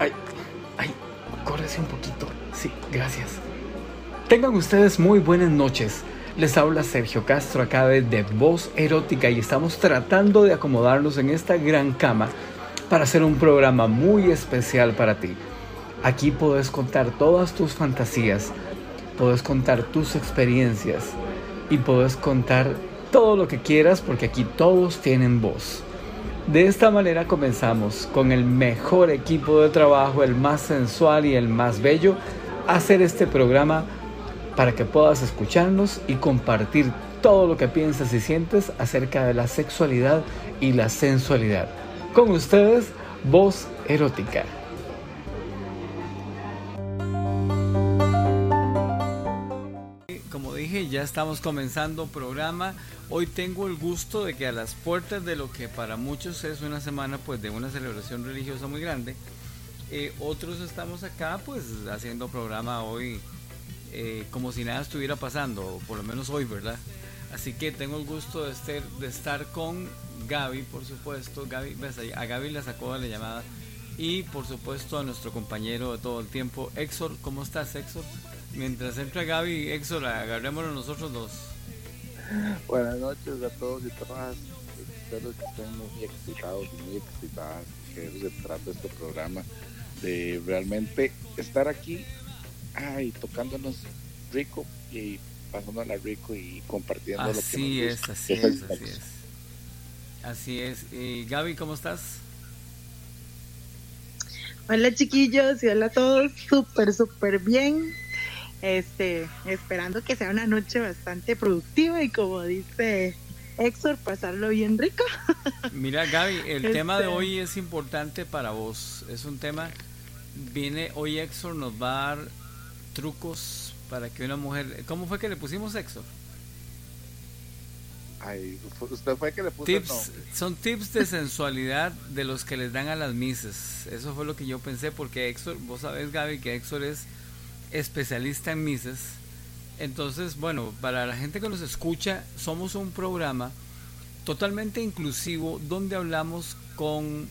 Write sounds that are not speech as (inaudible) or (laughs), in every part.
Ay, ay, córrese un poquito. Sí, gracias. Tengan ustedes muy buenas noches. Les habla Sergio Castro acá de Voz Erótica y estamos tratando de acomodarnos en esta gran cama para hacer un programa muy especial para ti. Aquí puedes contar todas tus fantasías, puedes contar tus experiencias y puedes contar todo lo que quieras porque aquí todos tienen voz. De esta manera comenzamos con el mejor equipo de trabajo, el más sensual y el más bello, a hacer este programa para que puedas escucharnos y compartir todo lo que piensas y sientes acerca de la sexualidad y la sensualidad. Con ustedes, Voz Erótica. Ya estamos comenzando programa Hoy tengo el gusto de que a las puertas de lo que para muchos es una semana pues de una celebración religiosa muy grande, eh, otros estamos acá pues haciendo programa hoy eh, como si nada estuviera pasando, por lo menos hoy, ¿verdad? Así que tengo el gusto de estar, de estar con Gaby, por supuesto. Gaby, a Gaby la sacó de la llamada. Y por supuesto a nuestro compañero de todo el tiempo, Exor. ¿Cómo estás, Exor? Mientras entra Gaby, Exor, agarrémonos nosotros dos. Buenas noches a todos y todas. Espero que estén muy excitados y muy excitadas. Que se trata este programa. De realmente estar aquí ay, tocándonos rico y pasándola rico y compartiendo lo que Así es, así es, así es. Así es. Y Gaby, ¿cómo estás? Hola chiquillos y hola a todos, súper, súper bien este, esperando que sea una noche bastante productiva y como dice Exor, pasarlo bien rico. (laughs) Mira Gaby, el tema de este. hoy es importante para vos. Es un tema, viene hoy Exor nos va a dar trucos para que una mujer... ¿Cómo fue que le pusimos Exor? Ay, usted fue que le puso tips, Son tips de sensualidad de los que les dan a las mises. Eso fue lo que yo pensé porque Exor, vos sabés Gaby que Exor es especialista en Mises. Entonces, bueno, para la gente que nos escucha, somos un programa totalmente inclusivo donde hablamos con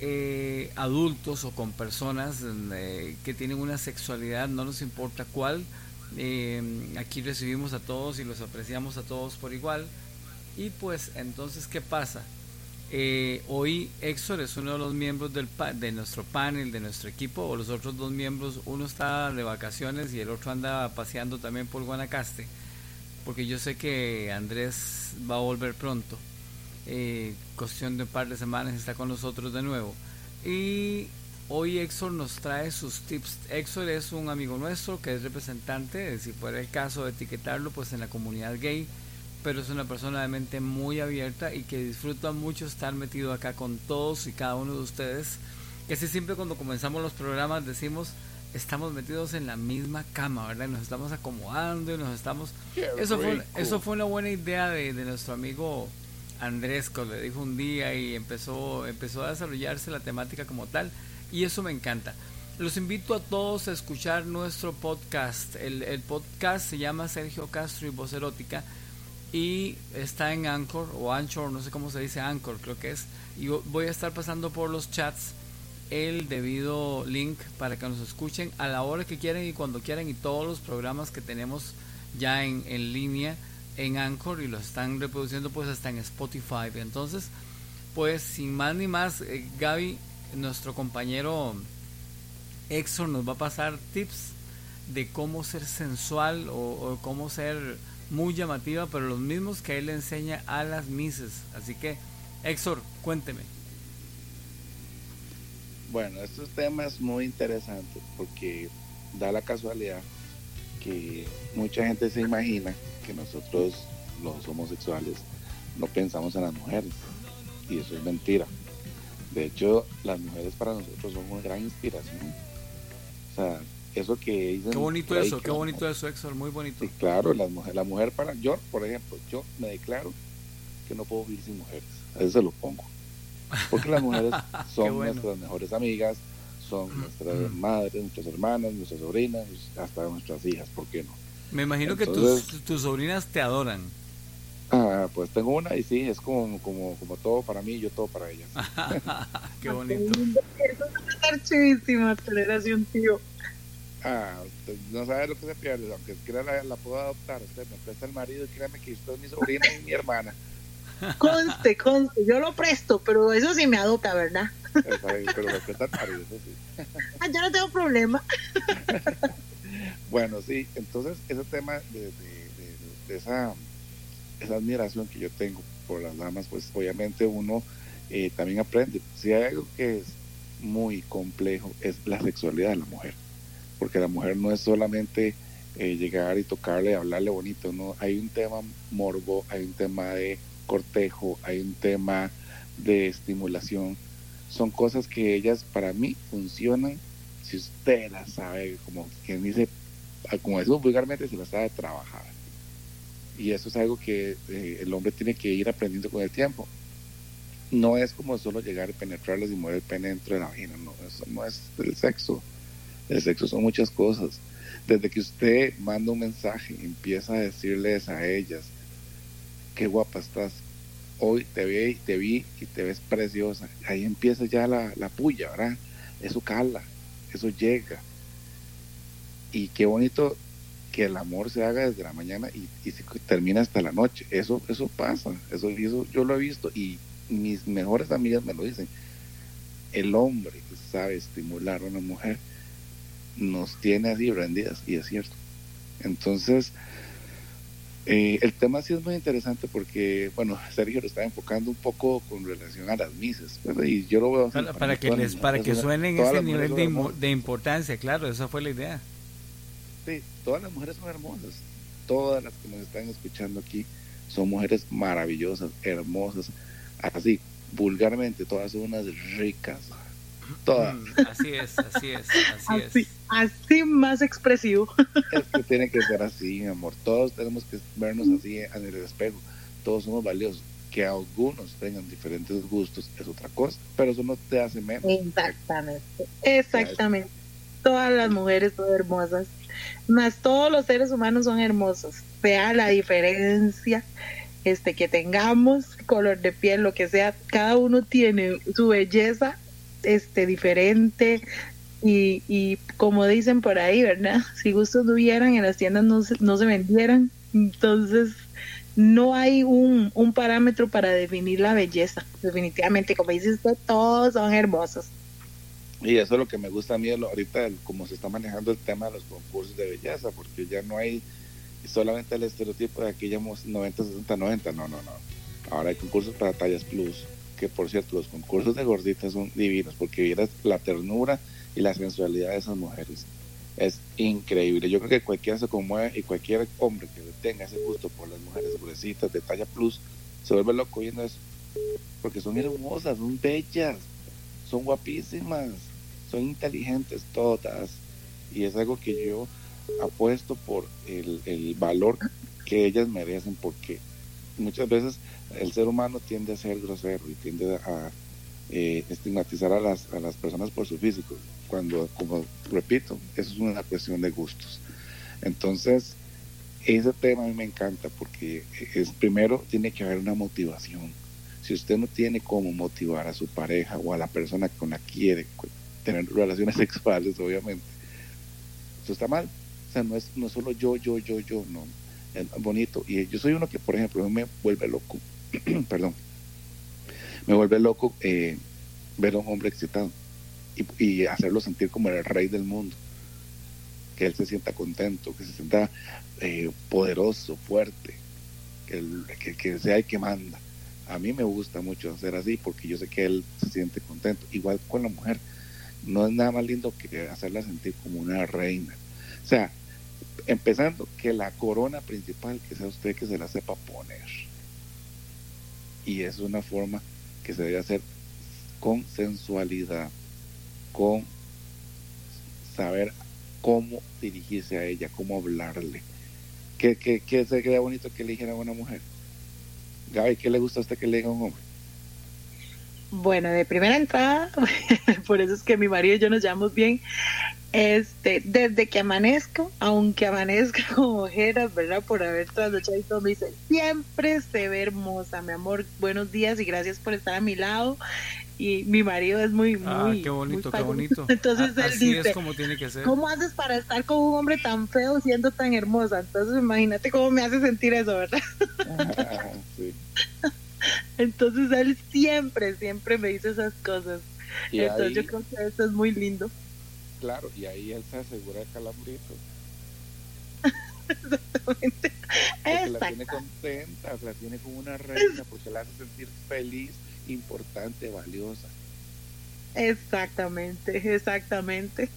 eh, adultos o con personas eh, que tienen una sexualidad, no nos importa cuál. Eh, aquí recibimos a todos y los apreciamos a todos por igual. Y pues entonces, ¿qué pasa? Eh, hoy Exor es uno de los miembros del de nuestro panel, de nuestro equipo, o los otros dos miembros, uno está de vacaciones y el otro anda paseando también por Guanacaste, porque yo sé que Andrés va a volver pronto, eh, cuestión de un par de semanas está con nosotros de nuevo. Y hoy Exor nos trae sus tips. Exor es un amigo nuestro que es representante, si fuera el caso de etiquetarlo, pues en la comunidad gay pero es una persona de mente muy abierta y que disfruta mucho estar metido acá con todos y cada uno de ustedes. Que así siempre cuando comenzamos los programas decimos, estamos metidos en la misma cama, ¿verdad? Nos estamos acomodando y nos estamos... eso fue, eso fue una buena idea de, de nuestro amigo Andrés, que le dijo un día y empezó, empezó a desarrollarse la temática como tal. Y eso me encanta. Los invito a todos a escuchar nuestro podcast. El, el podcast se llama Sergio Castro y Voz Erótica y está en Anchor o Anchor, no sé cómo se dice Anchor, creo que es. Y voy a estar pasando por los chats el debido link para que nos escuchen a la hora que quieran y cuando quieran y todos los programas que tenemos ya en, en línea en Anchor y los están reproduciendo pues hasta en Spotify. Entonces, pues sin más ni más, eh, Gaby, nuestro compañero Exor nos va a pasar tips de cómo ser sensual o, o cómo ser muy llamativa, pero los mismos que él le enseña a las mises. Así que, Exor, cuénteme. Bueno, estos temas muy interesantes porque da la casualidad que mucha gente se imagina que nosotros, los homosexuales, no pensamos en las mujeres. Y eso es mentira. De hecho, las mujeres para nosotros son una gran inspiración. O sea, eso que dicen. Qué bonito eso, qué bonito eso, Exor, muy bonito. Sí, claro, la mujer, la mujer para. Yo, por ejemplo, yo me declaro que no puedo vivir sin mujeres. A eso se lo pongo. Porque las mujeres (laughs) son nuestras mejores amigas, son nuestras madres, nuestras hermanas, nuestras sobrinas, hasta nuestras hijas, ¿por qué no? Me imagino que tus, tus sobrinas te adoran. Ah, pues tengo una y sí, es como, como, como todo para mí, yo todo para ellas. (laughs) Qué bonito. estar chivísima tener así un tío. Ah, usted no sabe lo que se pierde, aunque quiera la, la puedo adoptar, usted me presta el marido y créame que usted es mi sobrina y mi hermana. Conste, conste, yo lo presto, pero eso sí me adopta, ¿verdad? Pero me presta el marido, eso sí. Ah, yo no tengo problema. Bueno, sí, entonces ese tema de, de- de- de esa, esa admiración que yo tengo por las damas, pues obviamente uno eh, también aprende. Si hay algo que es muy complejo, es la sexualidad de la mujer. Porque la mujer no es solamente eh, llegar y tocarle, hablarle bonito, ¿no? Hay un tema morbo, hay un tema de cortejo, hay un tema de estimulación. Son cosas que ellas para mí funcionan si usted las sabe, como quien dice, ah, como decimos vulgarmente, si las sabe trabajar. Y eso es algo que eh, el hombre tiene que ir aprendiendo con el tiempo. No es como solo llegar y penetrarles y mover el pene dentro de la vagina, no, eso no es el sexo. El sexo son muchas cosas. Desde que usted manda un mensaje, empieza a decirles a ellas, qué guapa estás, hoy te vi, te vi y te ves preciosa. Ahí empieza ya la, la puya, ¿verdad? Eso cala, eso llega. Y qué bonito que el amor se haga desde la mañana y, se termina hasta la noche. Eso, eso pasa, eso, eso yo lo he visto y mis mejores amigas me lo dicen. El hombre sabe estimular a una mujer nos tiene así rendidas y es cierto. Entonces, eh, el tema sí es muy interesante porque, bueno, Sergio lo está enfocando un poco con relación a las mises, ¿verdad? y yo lo veo Para, para para que les para que suenen ese nivel de, de importancia, claro, esa fue la idea. Sí, todas las mujeres son hermosas. Todas las que nos están escuchando aquí son mujeres maravillosas, hermosas. Así, vulgarmente, todas son unas ricas. Todas. Mm, Así es, así es, así Así, es. así más expresivo. (laughs) Es que tiene que ser así, mi amor. Todos tenemos que vernos así en el espejo. Todos somos valiosos. Que algunos tengan diferentes gustos es otra cosa, pero eso no te hace menos. Exactamente, exactamente. Todas las mujeres son hermosas, más todos los seres humanos son hermosos, sea la diferencia este que tengamos, color de piel, lo que sea, cada uno tiene su belleza este diferente y, y como dicen por ahí, ¿verdad? (laughs) Si gustos no hubieran, en las tiendas no se, no se vendieran, entonces no hay un, un parámetro para definir la belleza. Definitivamente, como dice usted, todos son hermosos. Y eso es lo que me gusta a mí ahorita, cómo se está manejando el tema de los concursos de belleza, porque ya no hay solamente el estereotipo de aquella 90, 60, 90, no, no, no. Ahora hay concursos para tallas plus, que por cierto, los concursos de gorditas son divinos, porque vieras la ternura y la sensualidad de esas mujeres. Es increíble. Yo creo que cualquiera se conmueve y cualquier hombre que tenga ese gusto por las mujeres gruesitas de talla plus se vuelve loco viendo eso. Porque son hermosas, son bellas, son guapísimas, son inteligentes todas. Y es algo que yo apuesto por el, el valor que ellas merecen, porque muchas veces el ser humano tiende a ser grosero y tiende a eh, estigmatizar a las, a las personas por su físico, cuando, como repito, eso es una cuestión de gustos. Entonces, ese tema a mí me encanta porque es primero tiene que haber una motivación. Si usted no tiene cómo motivar a su pareja o a la persona con la quiere tener relaciones (laughs) sexuales, obviamente, eso está mal. O sea, no es, no solo yo, yo, yo, yo, no. Es bonito. Y yo soy uno que, por ejemplo, me vuelve loco. (clears throat) Perdón. Me vuelve loco eh, ver a un hombre excitado y, hacerlo sentir como el rey del mundo. Que él se sienta contento, que se sienta eh, poderoso, fuerte, que, que, que sea el que manda. A mí me gusta mucho hacer así porque yo sé que él se siente contento. Igual con la mujer. No es nada más lindo que hacerla sentir como una reina. O sea, empezando que la corona principal que sea usted que se la sepa poner. Y es una forma que se debe hacer con sensualidad, con saber cómo dirigirse a ella, cómo hablarle. ¿Qué, qué, qué se queda bonito que le dijera a una mujer? Gaby, ¿qué le gusta a usted que le diga a un hombre? Bueno, de primera entrada, (laughs) por eso es que mi marido y yo nos llevamos bien. Este, desde que amanezco, aunque amanezca (laughs) con ojeras, ¿verdad? Por haber trasnochado y todo, me dice, siempre se ve hermosa, mi amor, buenos días y gracias por estar a mi lado. y mi marido es muy, muy. Ah, qué bonito, qué bonito. (laughs) Entonces él Así dice: es como tiene que ser. ¿Cómo haces para estar con un hombre tan feo siendo tan hermosa? Entonces imagínate cómo me hace sentir eso, ¿verdad? Ah, (laughs) sí. Entonces él siempre, siempre me dice esas cosas. Y Entonces ahí, yo creo que eso es muy lindo. Claro, y ahí él se asegura el calambrito. Exactamente. Porque la tiene contenta, la tiene como una reina, porque la hace sentir feliz, importante, valiosa. Exactamente, exactamente.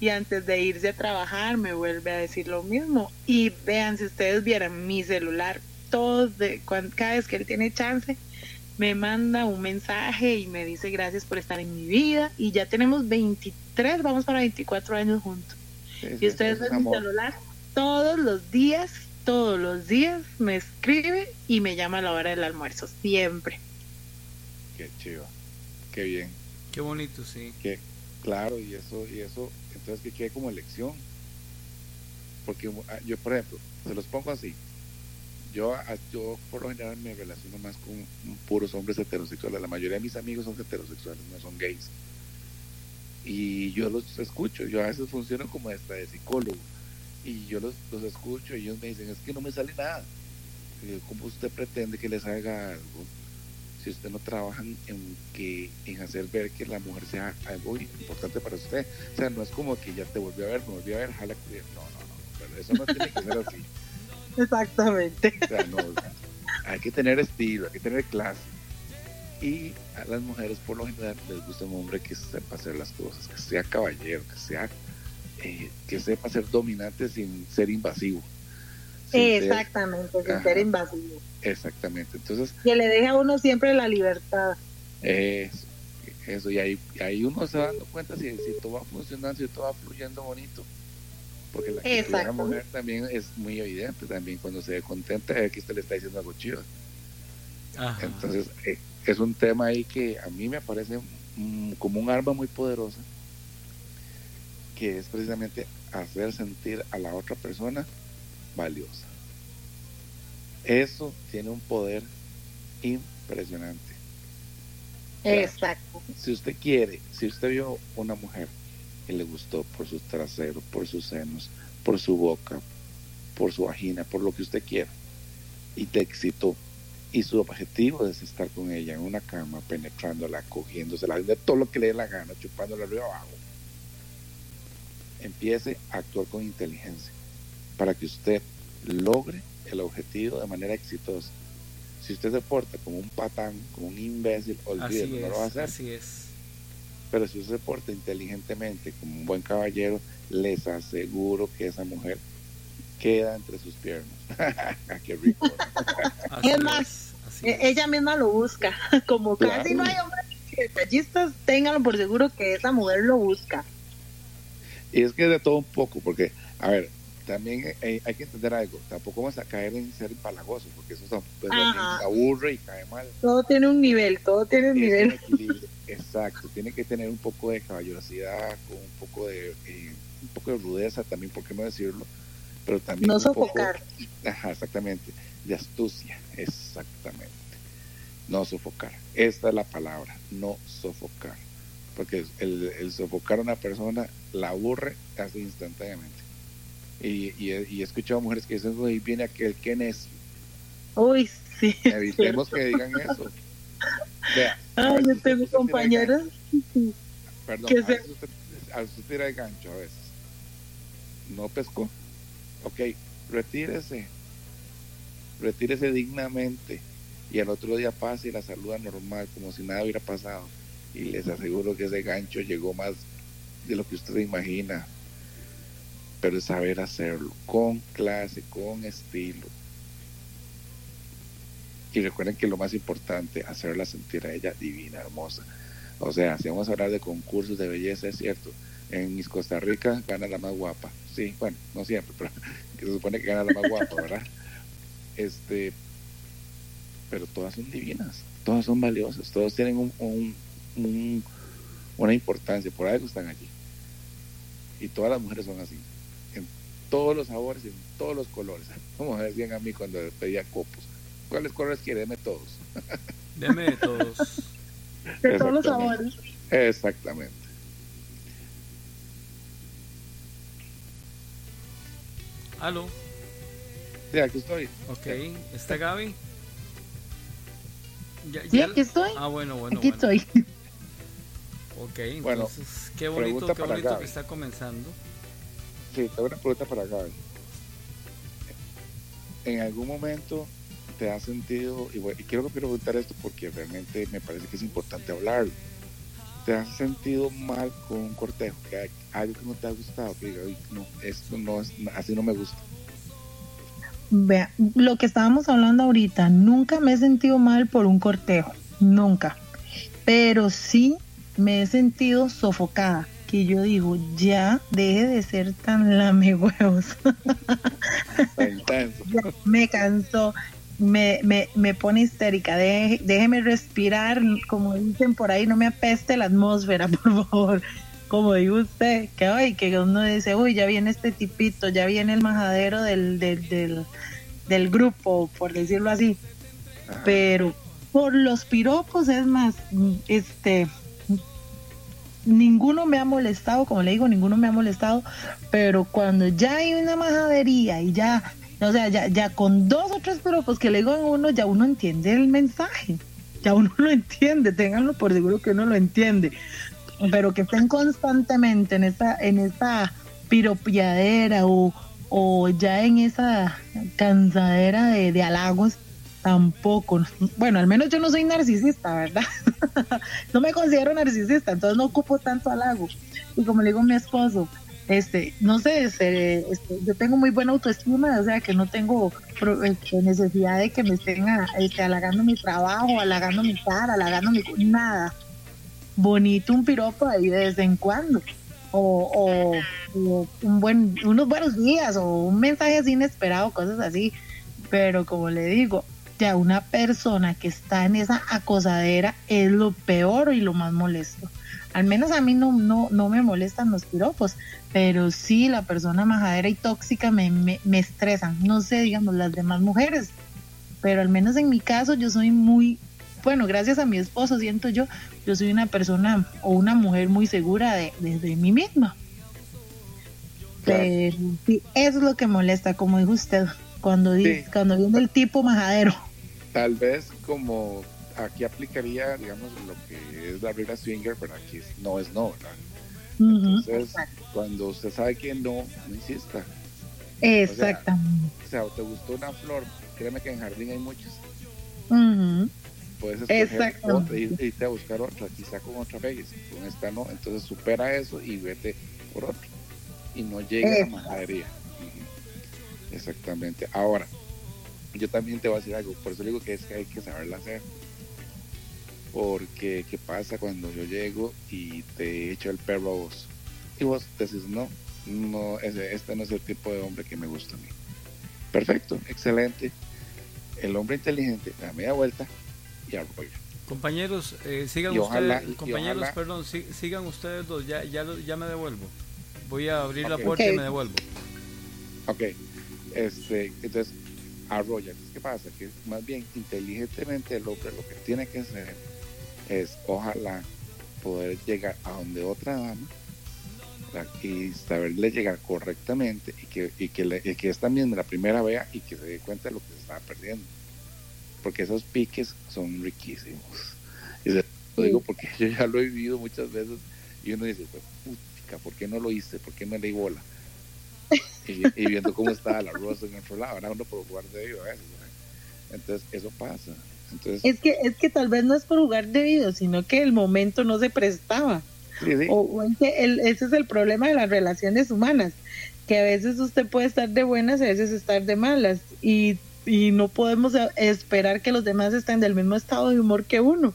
Y antes de irse a trabajar me vuelve a decir lo mismo. Y vean, si ustedes vieran mi celular, todos de, cuan- cada vez que él tiene chance, me manda un mensaje y me dice gracias por estar en mi vida. Y ya tenemos 23, vamos para 24 años juntos. Sí, sí, Y ustedes ven mi celular todos los días, todos los días me escribe y me llama a la hora del almuerzo, siempre. Qué chiva, qué bien. Qué bonito, sí. que claro y eso y eso entonces que quede como elección porque ah, yo por ejemplo se los pongo así yo yo por lo general me relaciono más con puros hombres heterosexuales. La mayoría de mis amigos son heterosexuales no son gays. Y yo los escucho yo a veces funciono como hasta de psicólogo. Y yo los, los escucho y ellos me dicen es que no me sale nada ¿cómo usted pretende que les haga algo si usted no trabaja en que en hacer ver que la mujer sea algo importante para usted o sea no es como que ya te volvió a ver me volvió a ver jala no no no eso no tiene que ser así (laughs) Exactamente. o sea no o sea, hay que tener estilo hay que tener clase y a las mujeres por lo general les gusta un hombre que sepa hacer las cosas que sea caballero que sea eh, que sepa ser dominante sin ser invasivo sin ser- Exactamente, sin Ajá. ser invasivo. exactamente entonces Que le deja a uno siempre la libertad. Eso, eso, y ahí, y ahí uno se va dando cuenta si, si todo va funcionando, si todo va fluyendo bonito. Porque la actitud de la mujer también es muy evidente, también cuando se ve contenta es que usted le está diciendo algo chido. Ajá. Entonces, eh, es un tema ahí que a mí me parece mm, como un arma muy poderosa, que es precisamente hacer sentir a la otra persona valiosa. Eso tiene un poder impresionante. Exacto. si usted quiere, si usted vio una mujer que le gustó por su trasero, por sus senos, por su boca, por su vagina, por lo que usted quiera, y te excitó, y su objetivo es estar con ella en una cama, penetrándola, cogiéndosela, de todo lo que le dé la gana, chupándola arriba abajo, empiece a actuar con inteligencia para que usted logre el objetivo de manera exitosa. Si usted se porta como un patán, como un imbécil, olvídelo, no lo va a hacer. así es. Pero si usted se porta inteligentemente, como un buen caballero, les aseguro que esa mujer queda entre sus piernas. (laughs) Qué rico. Es más, E- es. Ella misma lo busca. (laughs) Como Claro. casi no hay hombres detallistas, ténganlo por seguro que esa mujer lo busca. y es que de todo un poco, porque, a ver, también hay, hay que entender algo. Tampoco vamos a caer en ser empalagosos, porque eso pues, aburre y cae mal. Todo tiene un nivel, todo tiene un Es un nivel. equilibrio, exacto. Tiene que tener un poco de caballerosidad, con un poco de, eh, un poco de rudeza también, ¿por qué no decirlo? Pero también No un poco- sofocar. Ajá, exactamente. De astucia, exactamente. No sofocar. Esta es la palabra, no sofocar. Porque el, el sofocar a una persona la aburre casi instantáneamente. Y, y, he- y he escuchado mujeres que dicen, uy, viene aquel que necio. Uy, sí. Evitemos que digan eso. Vea, a Ay, yo tengo compañeras. Perdón, que a se- veces usted, a veces usted tira el gancho a veces. No pescó. Ok, retírese. Retírese dignamente. Y al otro día pasa y la saluda normal, como si nada hubiera pasado. Y les aseguro que ese gancho llegó más de lo que usted imagina. Pero saber hacerlo, con clase, con estilo. Y recuerden que lo más importante, hacerla sentir a ella divina, hermosa. O sea, si vamos a hablar de concursos de belleza, es cierto. En Miss Costa Rica gana la más guapa. Sí, bueno, no siempre, pero (laughs) se supone que gana la más guapa, ¿verdad? Este, pero todas son divinas, todas son valiosas, todas tienen un, un- un- una importancia, por algo están allí. Y todas las mujeres son así, todos los sabores y en todos los colores. (laughs) Como me decían a mí cuando pedía copos. ¿Cuáles colores quiere? Deme todos. (laughs) Deme de todos. De todos los sabores. Exactamente. Aló. Sí, aquí estoy. Ok, ¿está Gaby? Ya, sí, aquí estoy. Ah, bueno, bueno. Aquí bueno. estoy. Ok, entonces, qué bonito, qué bonito que está comenzando. Sí, tengo una pregunta para Gaby. ¿En algún momento te has sentido, y, bueno, y quiero preguntar esto porque realmente me parece que es importante hablarlo, ¿te has sentido mal con un cortejo? Que algo que no te ha gustado, que diga, no, esto no es, así no me gusta. Vea, lo que estábamos hablando ahorita, nunca me he sentido mal por un cortejo, nunca. Pero sí me he sentido sofocada, que yo digo, ya deje de ser tan lamehuevos. (laughs) me cansó, me, me, me pone histérica, déjeme respirar, como dicen por ahí, no me apeste la atmósfera, (laughs) por favor. Como dijo usted, que hoy que uno dice, uy, ya viene este tipito, ya viene el majadero del, del, del, del grupo, por decirlo así. Pero por los piropos, es más, este, ninguno me ha molestado, como le digo, ninguno me ha molestado, pero cuando ya hay una majadería y ya, o sea, ya, ya con dos o tres piropos que le digo a uno, ya uno entiende el mensaje, ya uno (laughs) lo entiende, ténganlo por seguro que uno lo entiende, pero que estén constantemente en esa, en esa piropiadera o, o ya en esa cansadera de, de halagos, tampoco. Bueno, al menos yo no soy narcisista, ¿verdad? (laughs) no me considero narcisista, entonces no ocupo tanto halago. Y como le digo a mi esposo, este, no sé, este, este, yo tengo muy buena autoestima, o sea que no tengo este, necesidad de que me estén este, halagando mi trabajo, halagando mi cara, halagando mi nada. Bonito un piropo ahí de vez en cuando. O, un buen, unos buenos días, o un mensaje así inesperado, cosas así. Pero como le digo, ya una persona que está en esa acosadera es lo peor y lo más molesto. Al menos a mí no, no, no me molestan los piropos, pero sí la persona majadera y tóxica me, me, me estresan. No sé, digamos, las demás mujeres, pero al menos en mi caso yo soy muy, bueno, gracias a mi esposo siento yo, yo soy una persona o una mujer muy segura de, de, mí misma. Pero sí, eso es lo que molesta, como dijo usted, cuando, cuando viene el tipo majadero. Tal vez como aquí aplicaría, digamos, lo que es la regla swinger, pero aquí no es no, ¿verdad? Entonces, cuando usted sabe que no, no insista. Exactamente. O sea, o, te gustó una flor, créeme que en jardín hay muchas. Puedes escoger otra irte a buscar otra, quizá con otra vez, con esta no, entonces supera eso y vete por otra. Y no llega a la majadería. Exactamente. Ahora, yo también te voy a decir algo, por eso digo que es que hay que saberla hacer. Porque, ¿qué pasa cuando yo llego y te echo el perro a vos? Y vos decís, no, no, ese, este no es el tipo de hombre que me gusta a mí. Perfecto, excelente. El hombre inteligente da media vuelta y arrolla. Compañeros, eh, sigan ustedes, compañeros, perdón, sigan ustedes dos, ya, ya, ya me devuelvo. Voy a abrir la puerta y me devuelvo. Ok, este, entonces arrolla. ¿Qué pasa? Que más bien inteligentemente el hombre lo que tiene que hacer es ojalá poder llegar a donde otra dama y saberle llegar correctamente y que, y que, le, que esta misma la primera vea y que se dé cuenta de lo que se estaba perdiendo. Porque esos piques son riquísimos. Y lo digo porque (laughs) yo ya lo he vivido muchas veces y uno dice, pues, ¿por qué no lo hice? ¿Por qué me leí bola? Y, viendo cómo estaba la rosa en otro lado, ahora uno por jugar de a veces. Entonces, eso pasa. Entonces, es que es que tal vez no es por jugar debido, sino que el momento no se prestaba. O, ese es el problema de las relaciones humanas, que a veces usted puede estar de buenas y a veces estar de malas y, y no podemos esperar que los demás estén del mismo estado de humor que uno.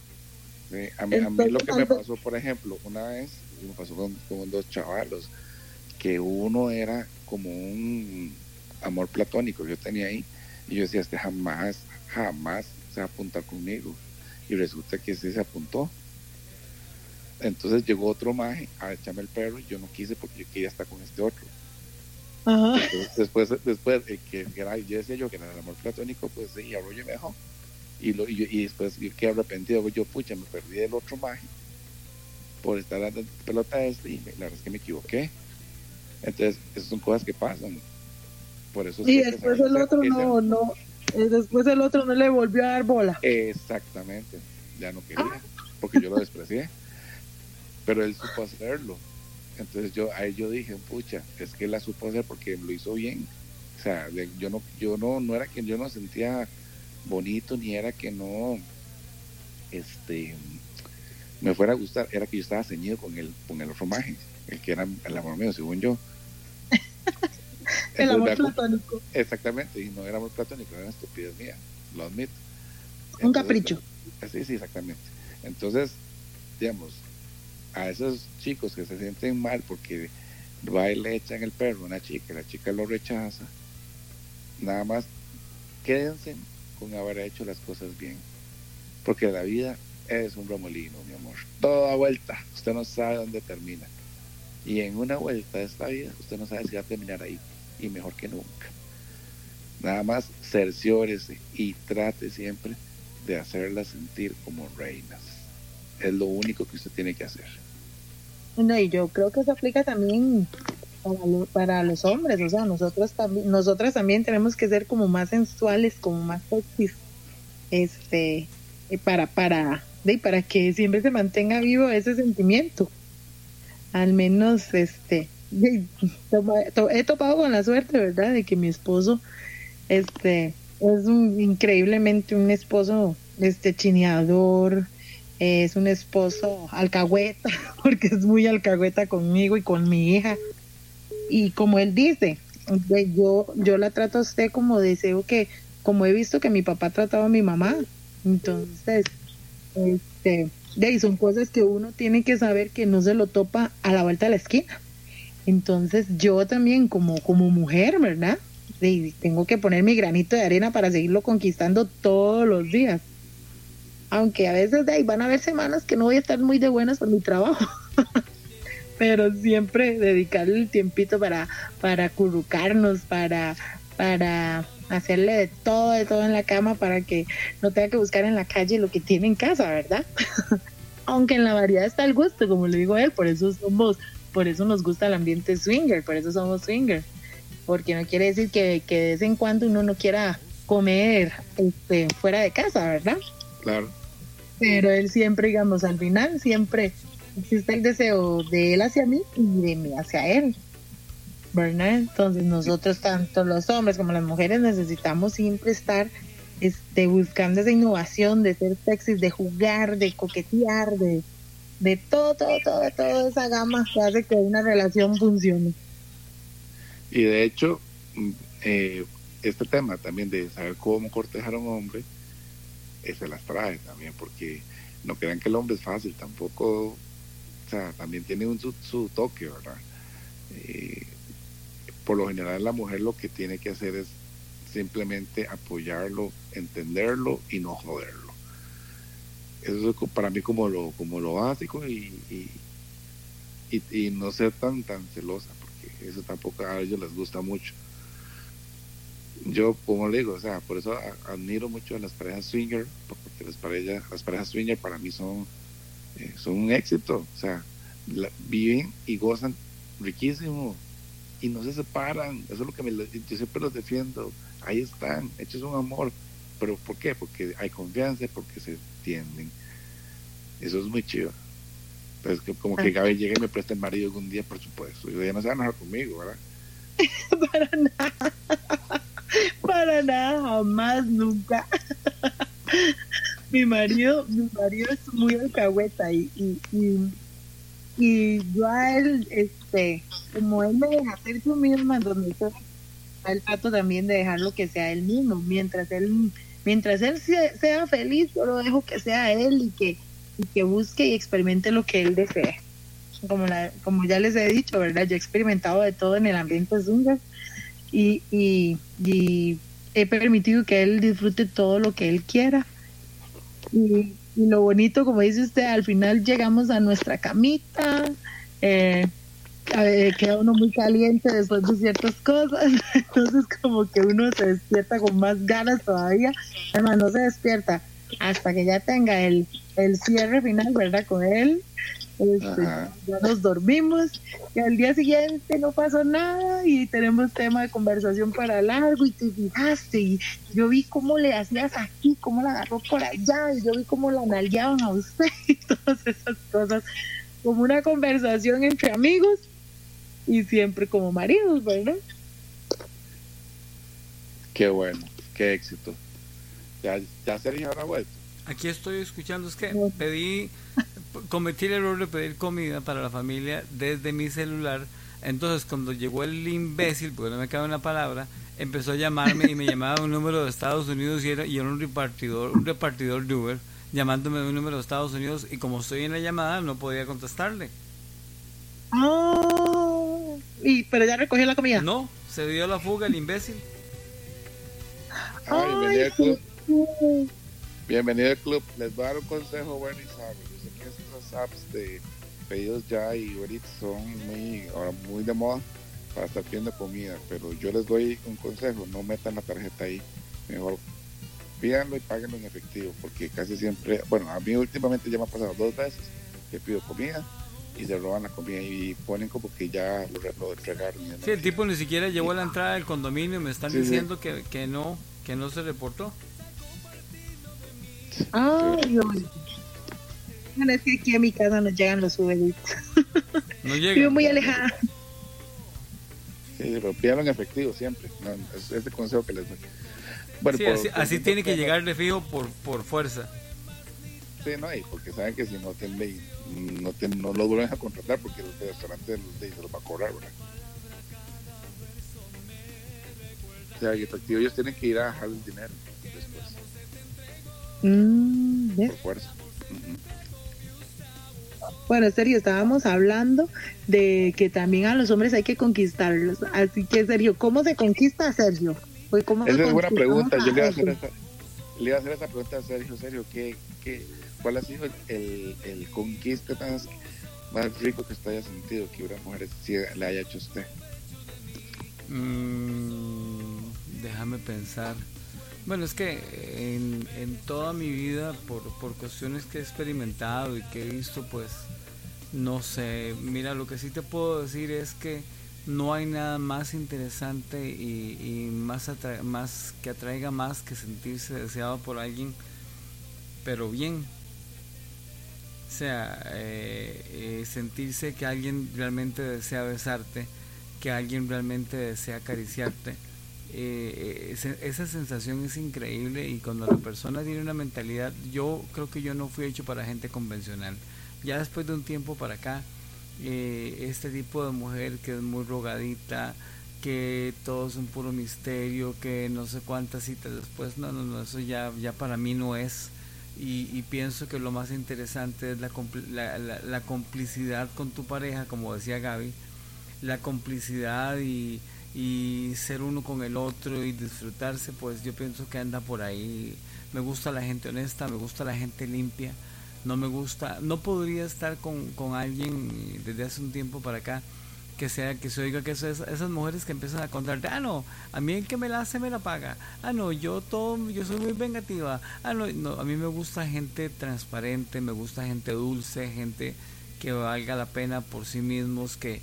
a, mí, a mí, lo que me pasó, por ejemplo, una vez, me pasó con, con dos chavalos, que uno era como un amor platónico yo tenía ahí. Y yo decía, este jamás, jamás se va a apuntar conmigo. Y resulta que sí se apuntó. Entonces llegó otro maje a echarme el perro y yo no quise porque yo quería estar con este otro. después, después que, yo decía yo que era el amor platónico, pues sí, y Arroyo me dejó. Y, lo, y, después yo quedé arrepentido, yo, pucha, me perdí del otro maje por estar dando pelota a este y la verdad es que me equivoqué. Entonces, esas son cosas que pasan. Por eso y después el otro no, no, eh, después el otro no le volvió a dar bola. Exactamente, ya no quería, porque yo lo desprecié. Pero él supo hacerlo. Entonces yo ahí yo dije, pucha, es que él la supo hacer porque lo hizo bien. O sea, yo no, yo no, no era que yo no sentía bonito ni era que no, este, me fuera a gustar, era que yo estaba ceñido con el, con el otro maje, el que era el amor mío, según yo. (laughs) el amor platónico. Exactamente, y no era amor platónico, era una estupidez mía, lo admito. Un capricho. Sí, sí, exactamente. Entonces, digamos, a esos chicos que se sienten mal porque va y le echan el perro a una chica, la chica lo rechaza, nada más quédense con haber hecho las cosas bien. Porque la vida es un remolino, mi amor. Toda vuelta, usted no sabe dónde termina. Y en una vuelta de esta vida, usted no sabe si va a terminar ahí. Y mejor que nunca. Nada más cerciórese y trate siempre de hacerlas sentir como reinas. Es lo único que usted tiene que hacer. No, y yo creo que eso aplica también para, los hombres, o sea, nosotros también, nosotras también tenemos que ser como más sensuales, como más sexys, este, eh, para, para, para que siempre se mantenga vivo ese sentimiento. Al menos, este, he topado con la suerte, ¿verdad? De que mi esposo, este, es increíblemente un esposo, este, chineador, es un esposo alcahueta, (laughs) porque es muy alcahueta conmigo y con mi hija. Y como él dice, yo, yo la trato a usted como deseo que, como he visto que mi papá trataba a mi mamá. Entonces, este, de son cosas que uno tiene que saber que no se lo topa a la vuelta de la esquina. Entonces, yo también como, como mujer, ¿verdad? tengo que poner mi granito de arena para seguirlo conquistando todos los días. Aunque a veces de ahí van a haber semanas que no voy a estar muy de buenas por mi trabajo. (laughs) pero siempre dedicarle el tiempito para, para currucarnos, para, para hacerle de todo, de todo en la cama para que no tenga que buscar en la calle lo que tiene en casa, ¿verdad? (laughs) Aunque en la variedad está el gusto, como le digo a él, por eso somos, por eso nos gusta el ambiente swinger, por eso somos swinger, porque no quiere decir que, que de vez en cuando uno no quiera comer este, fuera de casa, ¿verdad? Claro. Pero él siempre, digamos, al final, siempre existe el deseo de él hacia mí y de mí hacia él. Entonces nosotros, tanto los hombres como las mujeres, necesitamos siempre estar este, buscando esa innovación de ser sexys, de jugar, de coquetear, de, de todo, todo, todo, toda esa gama que hace que una relación funcione. Y de hecho, mm, eh, este tema también de saber cómo cortejar a un hombre, eh, se las trae también, porque no crean que el hombre es fácil, tampoco o sea, también tiene un, su, toque, ¿verdad? Eh, por lo general la mujer lo que tiene que hacer es simplemente apoyarlo, entenderlo y no joderlo. Eso es para mí como lo, como lo básico y, y, no ser tan, tan celosa, porque eso tampoco a ellos les gusta mucho. Yo, como le digo, o sea, por eso admiro mucho a las parejas swinger, porque las parejas, las parejas swinger para mí son eh, son un éxito, o sea, viven y gozan riquísimo y no se separan, eso es lo que me, yo siempre los defiendo, ahí están, hechos un amor, pero ¿por qué? Porque hay confianza, porque se entienden, eso es muy chido. Entonces, que, como que Gaby llegue y me preste el marido algún día, por supuesto, y ya no se van a conmigo, ¿verdad? (laughs) para nada, para nada, jamás, nunca. (laughs) Mi marido, mi marido es muy alcahueta y, y, y, y, yo a él, este, como él me deja ser yo misma, donde yo el trato también de dejarlo que sea él mismo, mientras él, mientras él sea, feliz, yo lo dejo que sea él y que, y que busque y experimente lo que él desee. Como, la, como ya les he dicho, ¿verdad? Yo he experimentado de todo en el ambiente Zunga y, y, y he permitido que él disfrute todo lo que él quiera y, lo bonito, como dice usted, al final llegamos a nuestra camita, eh, queda uno muy caliente después de ciertas cosas, (laughs) entonces como que uno se despierta con más ganas todavía, además no se despierta hasta que ya tenga el, el cierre final, ¿verdad? Con él, este, ya nos dormimos. Y al día siguiente no pasó nada y tenemos tema de conversación para largo y te fijaste y yo vi cómo le hacías aquí, cómo la agarró por allá y yo vi cómo la nalgueaban a usted. Y (laughs) todas esas cosas como una conversación entre amigos y siempre como maridos, ¿verdad? Qué bueno, qué éxito. Ya, ya Sergio habrá vuelto. Aquí estoy escuchando, es que pedí, cometí el error de pedir comida para la familia desde mi celular. Entonces, cuando llegó el imbécil, porque no me cabe una palabra, empezó a llamarme y me llamaba un número de Estados Unidos y era, y era un repartidor, un repartidor de Uber llamándome de un número de Estados Unidos y como estoy en la llamada no podía contestarle. Oh, y, pero ya recogió la comida. No, se dio la fuga el imbécil. bienvenido al club. Bienvenido al club. Les voy a dar un consejo bueno y sabio. Yo sé que esas apps de pedidos ya y Uber son muy, ahora muy de moda para estar pidiendo comida, pero yo les doy un consejo, no metan la tarjeta ahí. Mejor pídanlo y páguenlo en efectivo, porque casi siempre, bueno, a mí últimamente ya me ha pasado dos veces que pido comida y se roban la comida y ponen como que ya lo, lo entregaron. Sí, el tipo ni siquiera llegó a la entrada del condominio y me están diciendo Que, que no que no se reportó. Ay, Dios. Bueno, es que aquí a mi casa no llegan los uberitos. No llegan. muy alejada. Sí, pero en efectivo siempre. es, el consejo que les doy. Bueno, así, tiene que llegar de fijo por, por fuerza. Sí, no, y porque saben que si no tienen no, no lo vuelven a contratar porque el restaurante se los va a cobrar, ¿verdad? O sea, y efectivo ellos tienen que ir a dejar el dinero después. Mm, por fuerza. Bueno, serio, estábamos hablando de que también a los hombres hay que conquistarlos. Así que, Sergio, ¿cómo se conquista a Sergio? Esa es buena pregunta. Yo le iba a hacer esa, le iba a hacer esa pregunta a Sergio. Sergio, ¿qué, qué, ¿cuál ha sido el, el, conquista más, más rico que usted haya sentido que una mujer le haya hecho a usted? Mm, déjame pensar. Bueno, es que en, en toda mi vida, por, por cuestiones que he experimentado y que he visto, pues, no sé, mira, lo que sí te puedo decir es que no hay nada más interesante y, más, más que atraiga más que sentirse deseado por alguien, pero bien. O sea, eh, eh, sentirse que alguien realmente desea besarte, que alguien realmente desea acariciarte. Eh, esa sensación es increíble y cuando la persona tiene una mentalidad, yo creo que yo no fui hecho para gente convencional. Ya después de un tiempo para acá, eh, este tipo de mujer que es muy rogadita, que todo es un puro misterio, que no sé cuántas citas después, no, no, no, eso ya, ya para mí no es. Y, pienso que lo más interesante es la, la, la, complicidad con tu pareja, como decía Gaby, la complicidad y, y ser uno con el otro y disfrutarse, pues yo pienso que anda por ahí. Me gusta la gente honesta, me gusta la gente limpia no me gusta, no podría estar con, con alguien desde hace un tiempo para acá que sea que se oiga que esas, mujeres que empiezan a contar, ah no, a mí el que me la hace me la paga, ah no, yo todo, yo soy muy vengativa, ah no, no, a mí me gusta gente transparente, me gusta gente dulce, gente que valga la pena por sí mismos, que,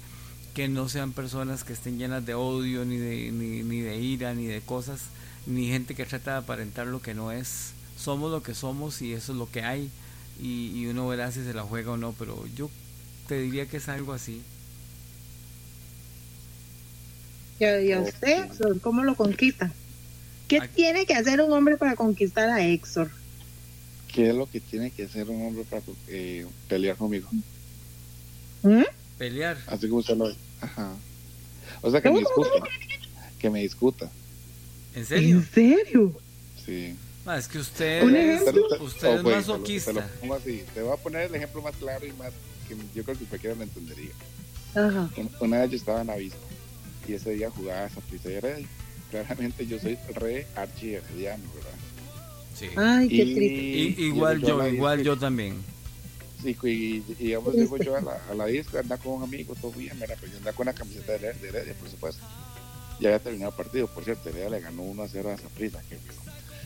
que no sean personas que estén llenas de odio, ni de, ni, ni de ira, ni de cosas, ni gente que trata de aparentar lo que no es. Somos lo que somos y eso es lo que hay y, uno verá si se la juega o no, pero yo te diría que es algo así. ¿Y a usted, cómo lo conquista? ¿Qué tiene que hacer un hombre para conquistar a Héctor? ¿Qué es lo que tiene que hacer un hombre para eh, pelear conmigo? ¿Mm? Pelear. Así como usted lo Ajá. O sea, que me discuta. Que me discuta. ¿En serio? ¿En serio? Sí. Ah, es que usted, usted es masoquista. Te, lo, así. te voy a poner el ejemplo más claro y más que yo creo que cualquiera lo entendería. Ajá. Una vez yo estaba en Avispa y ese día jugaba esa prisa y claramente yo soy re archi ¿verdad? Sí. Ay, qué triste. igual yo, igual yo también. y, digamos, llego yo a la, a la disco, anda con un amigo, todo bien, mira, pues yo anda con la camiseta de Heredia, por supuesto. Ya había terminado el partido, por cierto, Heredia le ganó 1 a 0 a Zaprisa.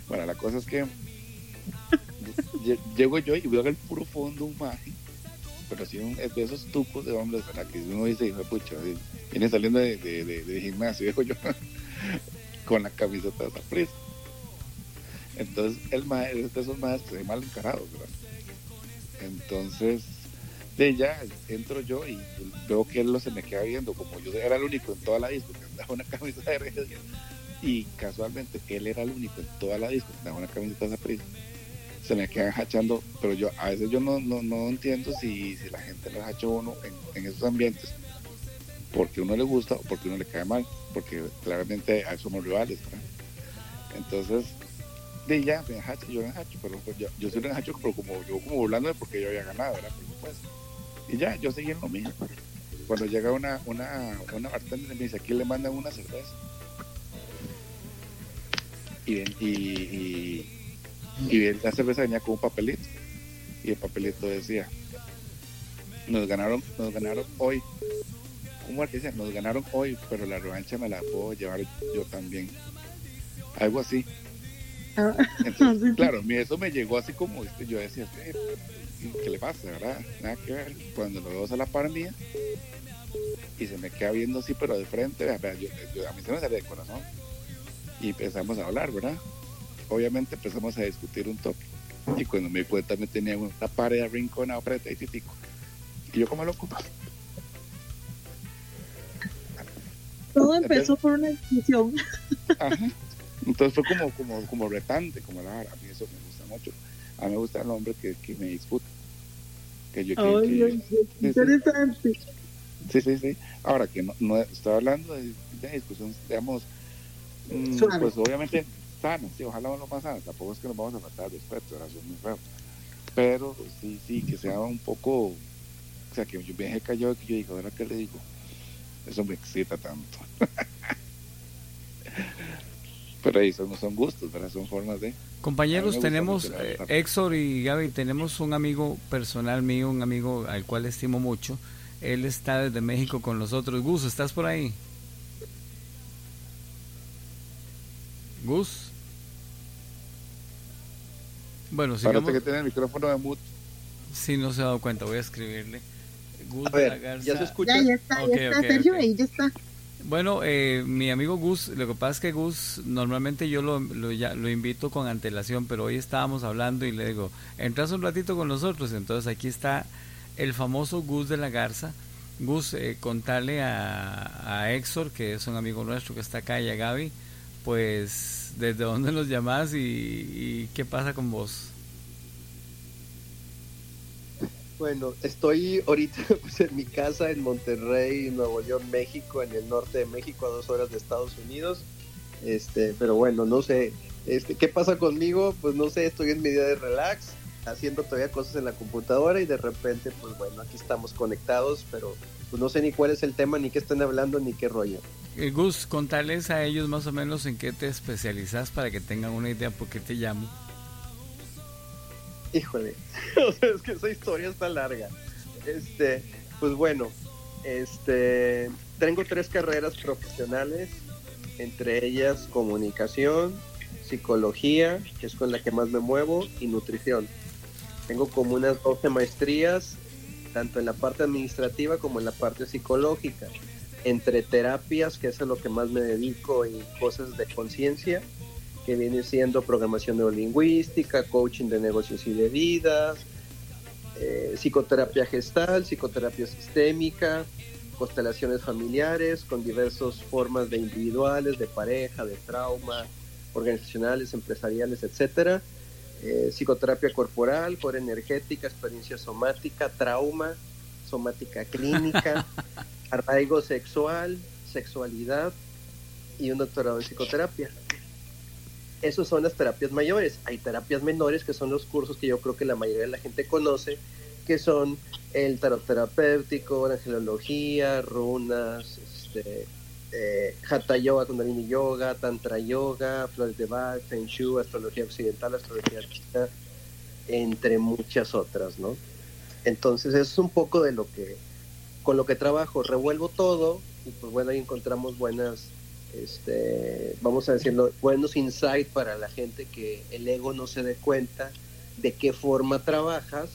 Bueno, la cosa es que (laughs) llego yo y veo el puro fondo un maje, pero así un, de esos tucos de hombres, ¿verdad? Que uno dice, pucha, viene saliendo de, gimnasio, (laughs) viejo yo, con la camiseta de Zaprisa. Entonces, el es de esos se mal encarados, ¿verdad? Entonces, de ella entro yo y veo que él lo se me queda viendo, como yo era el único en toda la disco que andaba una (laughs) camiseta de redes y casualmente él era el único en toda la disco que andaba una camiseta de prisa. Se me quedan hachando, pero yo a veces yo no, no, no entiendo si, si la gente le hacha uno en, esos ambientes porque uno le gusta o porque uno le cae mal, porque claramente somos rivales. Entonces, de ya, me hacho, yo me hacho, pero pues, yo, yo soy un hacho, pero como yo como burlándome porque yo había ganado, ¿verdad? Por supuesto. Y ya, yo seguí en lo mismo. Cuando llega una, una, una bartender me dice, aquí le mandan una cerveza. Y, y, la cerveza venía con un papelito. Y el papelito decía, nos ganaron, nos ganaron hoy. ¿Cómo dice? Nos ganaron hoy, pero la revancha me la puedo llevar yo también. Algo así. Entonces, (laughs) claro, eso me llegó así como, este, yo decía, este, ¿qué le pasa, verdad? Nada que ver. Cuando lo veo a la par mía y se me queda viendo así, pero de frente, a mí se me sale de corazón. Y empezamos a hablar, ¿verdad? Obviamente empezamos a discutir un toque. Y cuando me di cuenta me tenía una pared arrinconada, frente y pico. Y yo como loco. Todo empezó por una discusión. Ajá. Entonces fue como, como, como retante, como la A mí eso me gusta mucho. A mí me gusta el hombre que, que me disputa. Que yo, que, interesante. Sí, sí, sí. Ahora que no, no estoy hablando de, discusión, digamos, mm, pues obviamente sana, sí, ojalá no más sana. Tampoco es que nos vamos a matar después, eso es muy feo. Pero sí, sí, que sea un poco, o sea, que yo dejé callado y que yo digo, ahora qué le digo, eso me excita tanto. (laughs) pero ahí son, son gustos, ¿verdad? Son formas de... Compañeros, tenemos, eh, Exor y Gaby, tenemos un amigo personal mío, un amigo al cual estimo mucho. Él está desde México con nosotros. Gus, ¿estás por ahí? Gus. Bueno, sigamos. Parece que tiene el micrófono de mute. Sí, no se ha dado cuenta, voy a escribirle. Gus a ver, ¿ya se escucha? Ya, ya está, ya está, Sergio, ahí ya está. Bueno, eh, mi amigo Gus, lo que pasa es que Gus normalmente yo lo, lo, ya, lo invito con antelación, pero hoy estábamos hablando y le digo, entras un ratito con nosotros, entonces aquí está el famoso Gus de la Garza. Gus, eh, contarle a, a Exor, que es un amigo nuestro que está acá, y a Gaby, pues desde dónde nos llamás y, y qué pasa con vos. Bueno, estoy ahorita (laughs) pues, en mi casa en Monterrey, Nuevo León, México, en el norte de México, a dos horas de Estados Unidos. Este, pero bueno, no sé, este, ¿qué pasa conmigo? Pues no sé, estoy en mi día de relax, haciendo todavía cosas en la computadora y de repente, pues bueno, aquí estamos conectados, pero pues no sé ni cuál es el tema, ni qué están hablando, ni qué rollo. Eh, Gus, contarles a ellos más o menos en qué te especializas para que tengan una idea por qué te llamo. Híjole, (laughs) es que esa historia está larga. Este, pues bueno, este, tengo tres carreras profesionales, entre ellas comunicación, psicología, que es con la que más me muevo, y nutrición. Tengo como unas 12 maestrías, tanto en la parte administrativa como en la parte psicológica, entre terapias, que es a lo que más me dedico, y cosas de conciencia, que viene siendo programación neurolingüística, coaching de negocios y de vida, eh, psicoterapia gestal, psicoterapia sistémica, constelaciones familiares con diversas formas de individuales, de pareja, de trauma, organizacionales, empresariales, etcétera. Eh, psicoterapia corporal, core energética, experiencia somática, trauma, somática clínica, (laughs) arraigo sexual, sexualidad y un doctorado en psicoterapia. Esas son las terapias mayores. Hay terapias menores que son los cursos que yo creo que la mayoría de la gente conoce, que son el tarot terapéutico, la angelología, runas, este, eh, Hatha Yoga, Kundalini Yoga, Tantra Yoga, Flores de Bach, Feng Astrología Occidental, Astrología China, entre muchas otras, ¿no? Entonces eso es un poco de lo que, con lo que trabajo, revuelvo todo y pues bueno, ahí encontramos buenas, este, vamos a decirlo, buenos insights para la gente que el ego no se dé cuenta de qué forma trabajas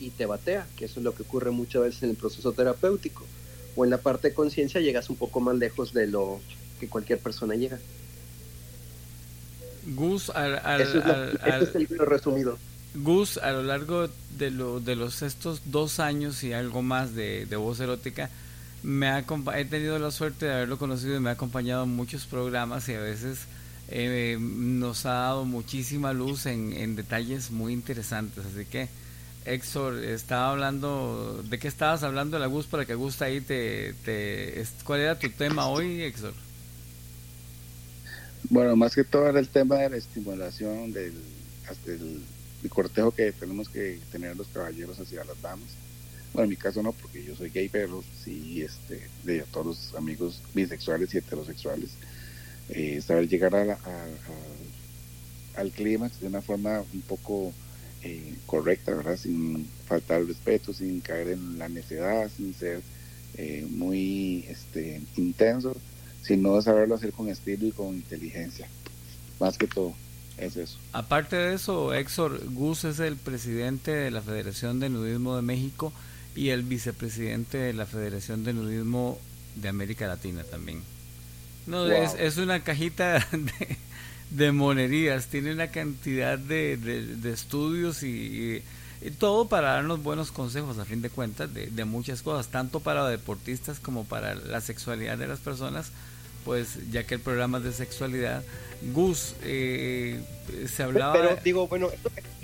y te batea, que eso es lo que ocurre muchas veces en el proceso terapéutico. O en la parte de conciencia llegas un poco más lejos de lo que cualquier persona llega. Gus, al, es, el resumido. Gus, a lo largo de, lo, de los estos dos años y algo más de, voz erótica, me ha, he tenido la suerte de haberlo conocido y me ha acompañado en muchos programas y a veces eh, nos ha dado muchísima luz en, detalles muy interesantes. Así que, Exor, estaba hablando, ¿de qué estabas hablando, la Gus, para que Gus ahí te, te... ¿Cuál era tu tema hoy, Exor? Bueno, más que todo era el tema de la estimulación del, cortejo que tenemos que tener los caballeros hacia las damas. Bueno, en mi caso no, porque yo soy gay, pero sí, este, de todos los amigos bisexuales y heterosexuales, eh, saber llegar a, al clímax de una forma un poco eh, correcta, ¿verdad? Sin faltar el respeto, sin caer en la necedad, sin ser eh, muy este, intenso sino saberlo hacer con estilo y con inteligencia. Más que todo, es eso. Aparte de eso, Héctor Gus es el presidente de la Federación de Nudismo de México y el vicepresidente de la Federación de Nudismo de América Latina también. No, es, es, una cajita (laughs) de, de, monerías, tiene una cantidad de, de, estudios y, y, todo para darnos buenos consejos a fin de cuentas de, de muchas cosas, tanto para deportistas como para la sexualidad de las personas pues ya que el programa es de sexualidad, Gus, eh, se hablaba... Pero digo, bueno,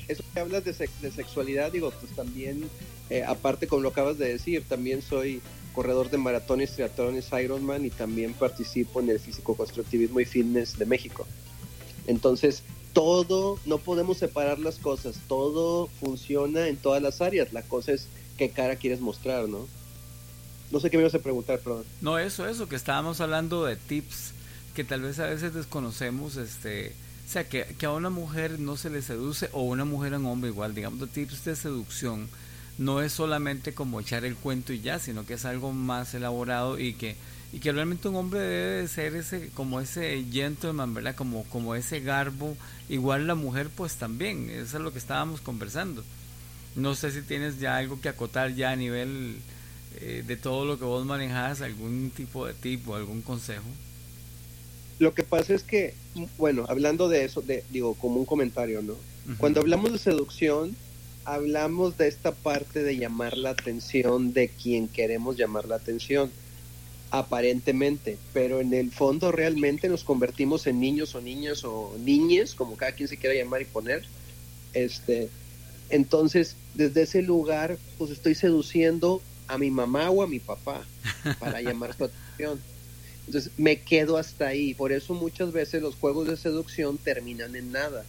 eso que hablas de, de sexualidad, digo, pues también, eh, aparte como lo acabas de decir, también soy corredor de maratones, triatlones, Ironman y también participo en el físico constructivismo y fitness de México. Entonces, todo, no podemos separar las cosas, todo funciona en todas las áreas, la cosa es qué cara quieres mostrar, ¿no? No sé qué me ibas a preguntar, perdón. No, eso, eso, que estábamos hablando de tips que tal vez a veces desconocemos, este, o sea, que, a una mujer no se le seduce, o una mujer a un hombre igual, digamos, de tips de seducción, no es solamente como echar el cuento y ya, sino que es algo más elaborado y que, y que realmente un hombre debe de ser ese, como ese gentleman, ¿verdad? Como, como ese garbo, igual la mujer pues también, eso es lo que estábamos conversando. No sé si tienes ya algo que acotar ya a nivel eh, de todo lo que vos manejas, algún tipo de tipo, algún consejo? Lo que pasa es que, bueno, hablando de eso, de, digo, como un comentario, ¿no? Cuando hablamos de seducción, hablamos de esta parte de llamar la atención de quien queremos llamar la atención, aparentemente, pero en el fondo realmente nos convertimos en niños o niñas o niñes, como cada quien se quiera llamar y poner. Este, entonces, desde ese lugar, pues estoy seduciendo a mi mamá o a mi papá para (laughs) llamar su atención. Entonces me quedo hasta ahí. Por eso muchas veces los juegos de seducción terminan en nada.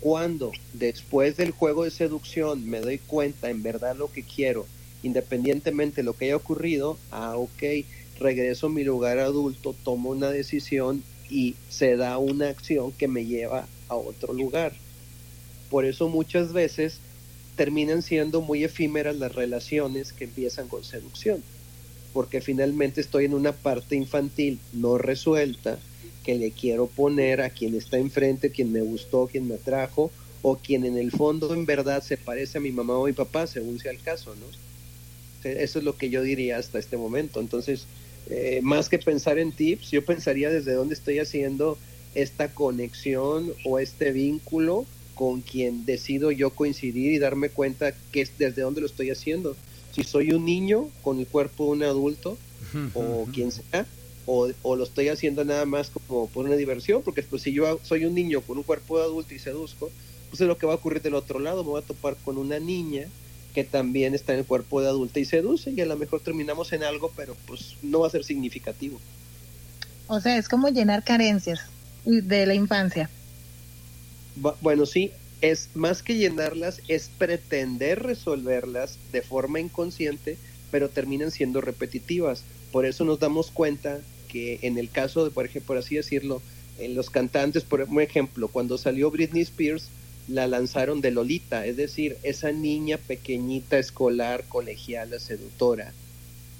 Cuando después del juego de seducción me doy cuenta en verdad lo que quiero, independientemente de lo que haya ocurrido, ah, ok, regreso a mi lugar adulto, tomo una decisión y se da una acción que me lleva a otro lugar. Por eso muchas veces terminan siendo muy efímeras las relaciones que empiezan con seducción, porque finalmente estoy en una parte infantil no resuelta que le quiero poner a quien está enfrente, quien me gustó, quien me atrajo, o quien en el fondo en verdad se parece a mi mamá o mi papá, según sea el caso, ¿no? Eso es lo que yo diría hasta este momento. Entonces, eh, más que pensar en tips, yo pensaría desde dónde estoy haciendo esta conexión o este vínculo con quien decido yo coincidir y darme cuenta que es desde dónde lo estoy haciendo. Si soy un niño con el cuerpo de un adulto o quien sea, o, lo estoy haciendo nada más como por una diversión, porque pues si yo soy un niño con un cuerpo de adulto y seduzco, pues es lo que va a ocurrir del otro lado, me voy a topar con una niña que también está en el cuerpo de adulta y seduce y a lo mejor terminamos en algo, pero pues no va a ser significativo. O sea, es como llenar carencias de la infancia bueno, sí, es más que llenarlas, es pretender resolverlas de forma inconsciente, pero terminan siendo repetitivas. Por eso nos damos cuenta que en el caso de, por ejemplo, por así decirlo, en los cantantes, por ejemplo, cuando salió Britney Spears, la lanzaron de Lolita, es decir, esa niña pequeñita, escolar, colegiala, seductora,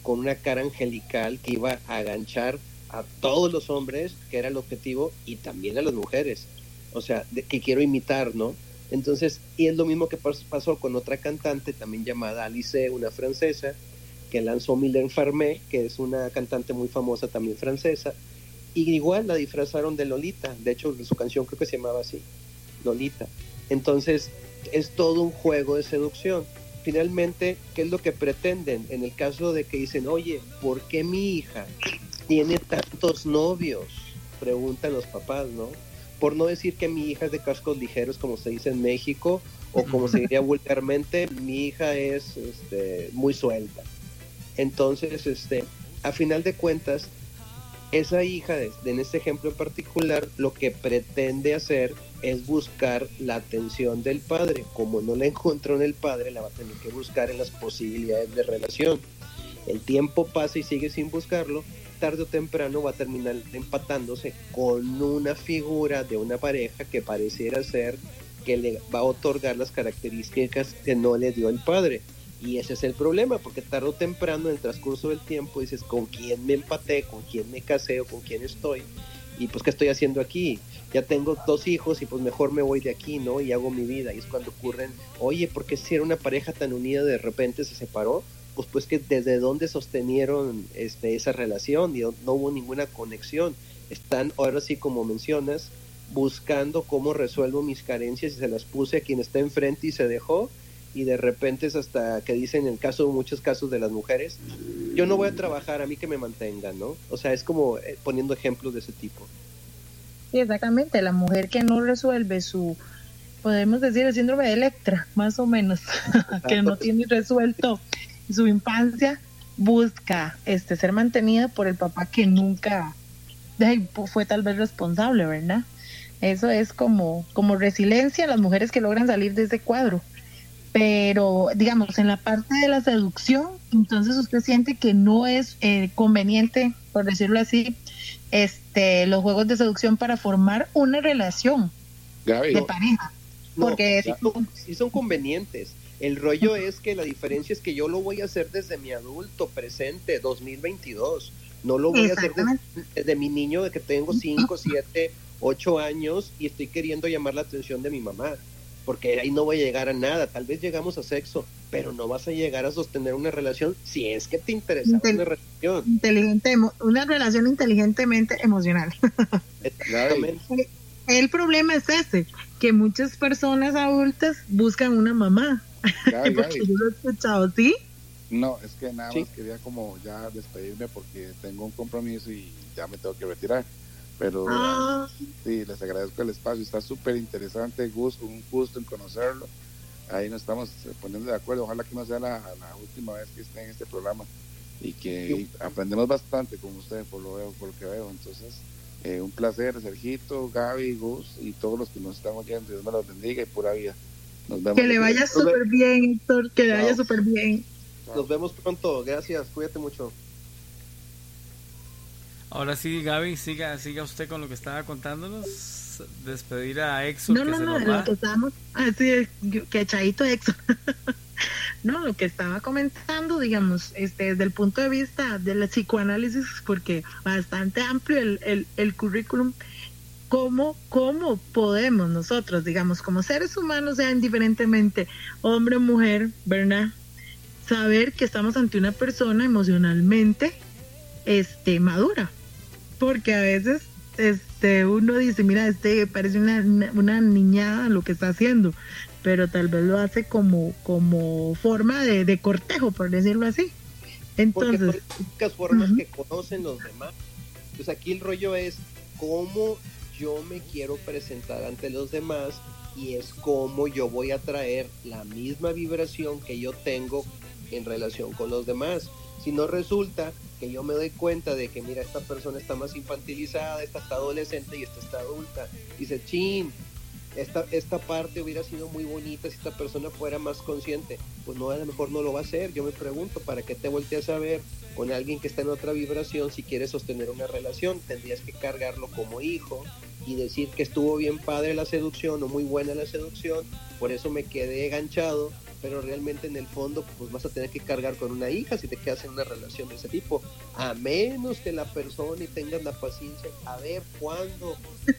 con una cara angelical que iba a aganchar a todos los hombres, que era el objetivo, y también a las mujeres, o sea, que quiero imitar, ¿no? Entonces, y es lo mismo que pasó con otra cantante también llamada Alice, una francesa, que lanzó Mylène Farmé, que es una cantante muy famosa también francesa, y igual la disfrazaron de Lolita, de hecho su canción creo que se llamaba así, Lolita. Entonces, es todo un juego de seducción. Finalmente, ¿qué es lo que pretenden? En el caso de que dicen, oye, ¿por qué mi hija tiene tantos novios? Preguntan los papás, ¿no? Por no decir que mi hija es de cascos ligeros, como se dice en México, o como se (laughs) diría vulgarmente, mi hija es este, muy suelta. Entonces, este, a final de cuentas, esa hija, en este ejemplo en particular, lo que pretende hacer es buscar la atención del padre. Como no la encontró en el padre, la va a tener que buscar en las posibilidades de relación. El tiempo pasa y sigue sin buscarlo, tarde o temprano va a terminar empatándose con una figura de una pareja que pareciera ser que le va a otorgar las características que no le dio el padre. Y ese es el problema, porque tarde o temprano en el transcurso del tiempo dices, ¿con quién me empaté? ¿Con quién me casé? ¿O con quién estoy? Y pues, ¿qué estoy haciendo aquí? Ya tengo dos hijos y pues mejor me voy de aquí, ¿no? Y hago mi vida. Y es cuando ocurren, oye, ¿por qué si era una pareja tan unida de repente se separó? Pues pues que desde dónde sostenieron este, esa relación y no hubo ninguna conexión. Están ahora sí, como mencionas, buscando cómo resuelvo mis carencias y se las puse a quien está enfrente y se dejó y de repente es hasta que dicen en el caso, muchos casos de las mujeres, yo no voy a trabajar, a mí que me mantengan, ¿no? O sea, es como eh, poniendo ejemplos de ese tipo. Sí, exactamente, la mujer que no resuelve su, podemos decir, el síndrome de Electra, más o menos, (laughs) que no tiene resuelto su infancia, busca este ser mantenida por el papá que nunca fue tal vez responsable, ¿verdad? Eso es como, como resiliencia las mujeres que logran salir de ese cuadro. Pero digamos en la parte de la seducción entonces usted siente que no es eh, conveniente por decirlo así este los juegos de seducción para formar una relación de pareja porque sí, son, convenientes el rollo es que la diferencia es que yo lo voy a hacer desde mi adulto presente 2022 no lo voy a hacer desde, mi niño de que tengo 5, 7, 8 años y estoy queriendo llamar la atención de mi mamá porque ahí no voy a llegar a nada. Tal vez llegamos a sexo, pero no vas a llegar a sostener una relación si es que te interesa una relación. Inteligente, una relación inteligentemente emocional. (laughs) Exactamente. El problema es ese, que muchas personas adultas buscan una mamá. (laughs) porque yo lo he escuchado, ¿sí? No, es que nada más quería como ya despedirme porque tengo un compromiso y ya me tengo que retirar. Pero ah. sí, les agradezco el espacio, está súper interesante, gusto, un gusto en conocerlo. Ahí nos estamos poniendo de acuerdo, ojalá que no sea la, última vez que esté en este programa y que aprendemos bastante con ustedes por lo veo, por lo que veo. Entonces, eh, un placer, Sergito, Gaby, Gus y todos los que nos están oyendo. Dios me los bendiga y pura vida. Nos vemos. Que le vaya súper bien, Héctor, que le vaya súper bien. Nos vemos pronto, gracias, cuídate mucho. Ahora sí, Gaby, siga, siga usted con lo que estaba contándonos. Despedir a Exo. No, no, no, lo que estábamos. Así que echadito Exo. (laughs) no, lo que estaba comentando, digamos, este, desde el punto de vista del psicoanálisis, porque bastante amplio el, el, el currículum. ¿Cómo, ¿Cómo podemos nosotros, digamos, como seres humanos, sea indiferentemente hombre o mujer, ¿verdad? Saber que estamos ante una persona emocionalmente este, madura, porque a veces este uno dice, mira, este parece una, una niñada lo que está haciendo, pero tal vez lo hace como, como forma de, cortejo, por decirlo así. Entonces, Porque son formas que conocen los demás. Pues aquí el rollo es cómo yo me quiero presentar ante los demás y es cómo yo voy a traer la misma vibración que yo tengo en relación con los demás. Si no resulta que yo me doy cuenta de que, mira, esta persona está más infantilizada, esta está adolescente y esta está adulta. Dice, chin, esta, esta parte hubiera sido muy bonita si esta persona fuera más consciente. Pues no, a lo mejor no lo va a hacer. Yo me pregunto, ¿para qué te volteas a ver con alguien que está en otra vibración si quieres sostener una relación? Tendrías que cargarlo como hijo, y decir que estuvo bien padre la seducción o muy buena la seducción, por eso me quedé enganchado, pero realmente en el fondo pues vas a tener que cargar con una hija si te quedas en una relación de ese tipo, a menos que la persona y tengas la paciencia a ver cuándo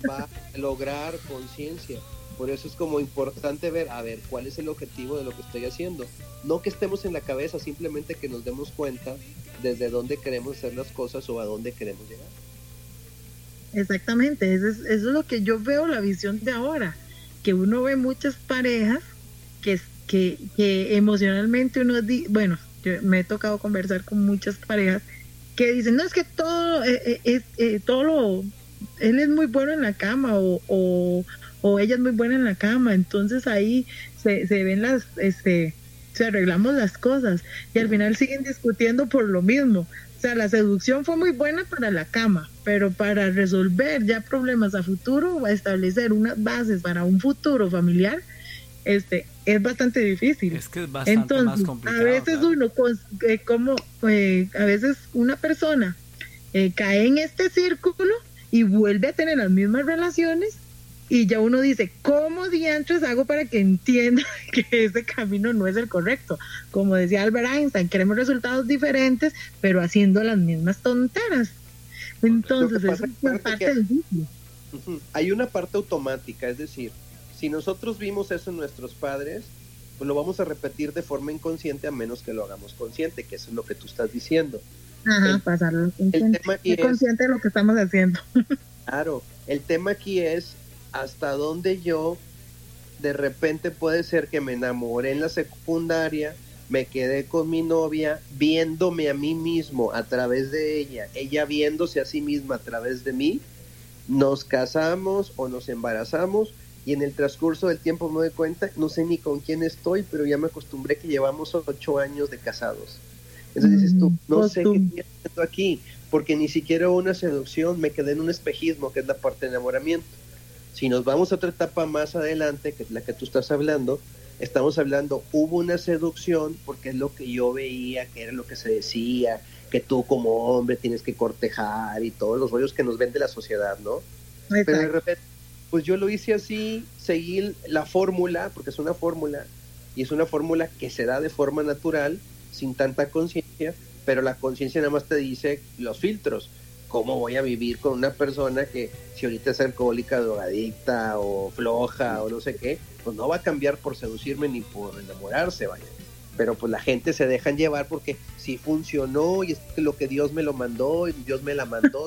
va a (laughs) lograr conciencia. Por eso es como importante ver, a ver, cuál es el objetivo de lo que estoy haciendo. No que estemos en la cabeza, simplemente que nos demos cuenta desde dónde queremos hacer las cosas o a dónde queremos llegar. Exactamente, eso es, eso es lo que yo veo la visión de ahora, que uno ve muchas parejas que, que, que emocionalmente uno, di, bueno, yo me he tocado conversar con muchas parejas que dicen, no, es que todo, eh, eh, eh, todo lo, él es muy bueno en la cama o, o, o, ella es muy buena en la cama, entonces ahí se, se ven las, este, se arreglamos las cosas y al final siguen discutiendo por lo mismo. O sea, la seducción fue muy buena para la cama, pero para resolver ya problemas a futuro o establecer unas bases para un futuro familiar, este es bastante difícil. Es que es bastante Entonces, más complicado. A veces uno, eh, como eh, a veces una persona eh, cae en este círculo y vuelve a tener las mismas relaciones y ya uno dice, ¿cómo diantres hago para que entienda (laughs) que ese camino no es el correcto? Como decía Albert Einstein, queremos resultados diferentes, pero haciendo las mismas tonteras. Entonces, eso es una parte que, difícil. Hay una parte automática, es decir, si nosotros vimos eso en nuestros padres, pues lo vamos a repetir de forma inconsciente a menos que lo hagamos consciente, que eso es lo que tú estás diciendo. Ajá, el, pasarlo consciente. El tema aquí es, consciente de lo que estamos haciendo. (laughs) Claro, el tema aquí es hasta dónde yo de repente puede ser que me enamoré en la secundaria, me quedé con mi novia viéndome a mí mismo a través de ella, ella viéndose a sí misma a través de mí, nos casamos o nos embarazamos y en el transcurso del tiempo me doy cuenta, no sé ni con quién estoy, pero ya me acostumbré que llevamos ocho años de casados. Entonces dices tú, no sé qué estoy haciendo aquí, porque ni siquiera una seducción, me quedé en un espejismo, que es la parte de enamoramiento. Si nos vamos a otra etapa más adelante, que es la que tú estás hablando, estamos hablando, hubo una seducción porque es lo que yo veía, que era lo que se decía, que tú como hombre tienes que cortejar y todos los rollos que nos vende la sociedad, ¿no? Exacto. Pero de repente, pues yo lo hice así, seguí la fórmula, porque es una fórmula, y es una fórmula que se da de forma natural, sin tanta conciencia, pero la conciencia nada más te dice los filtros cómo voy a vivir con una persona que si ahorita es alcohólica, drogadicta o floja o no sé qué, pues no va a cambiar por seducirme ni por enamorarse, vaya. Pero pues la gente se dejan llevar porque si funcionó y es lo que Dios me lo mandó y Dios me la mandó,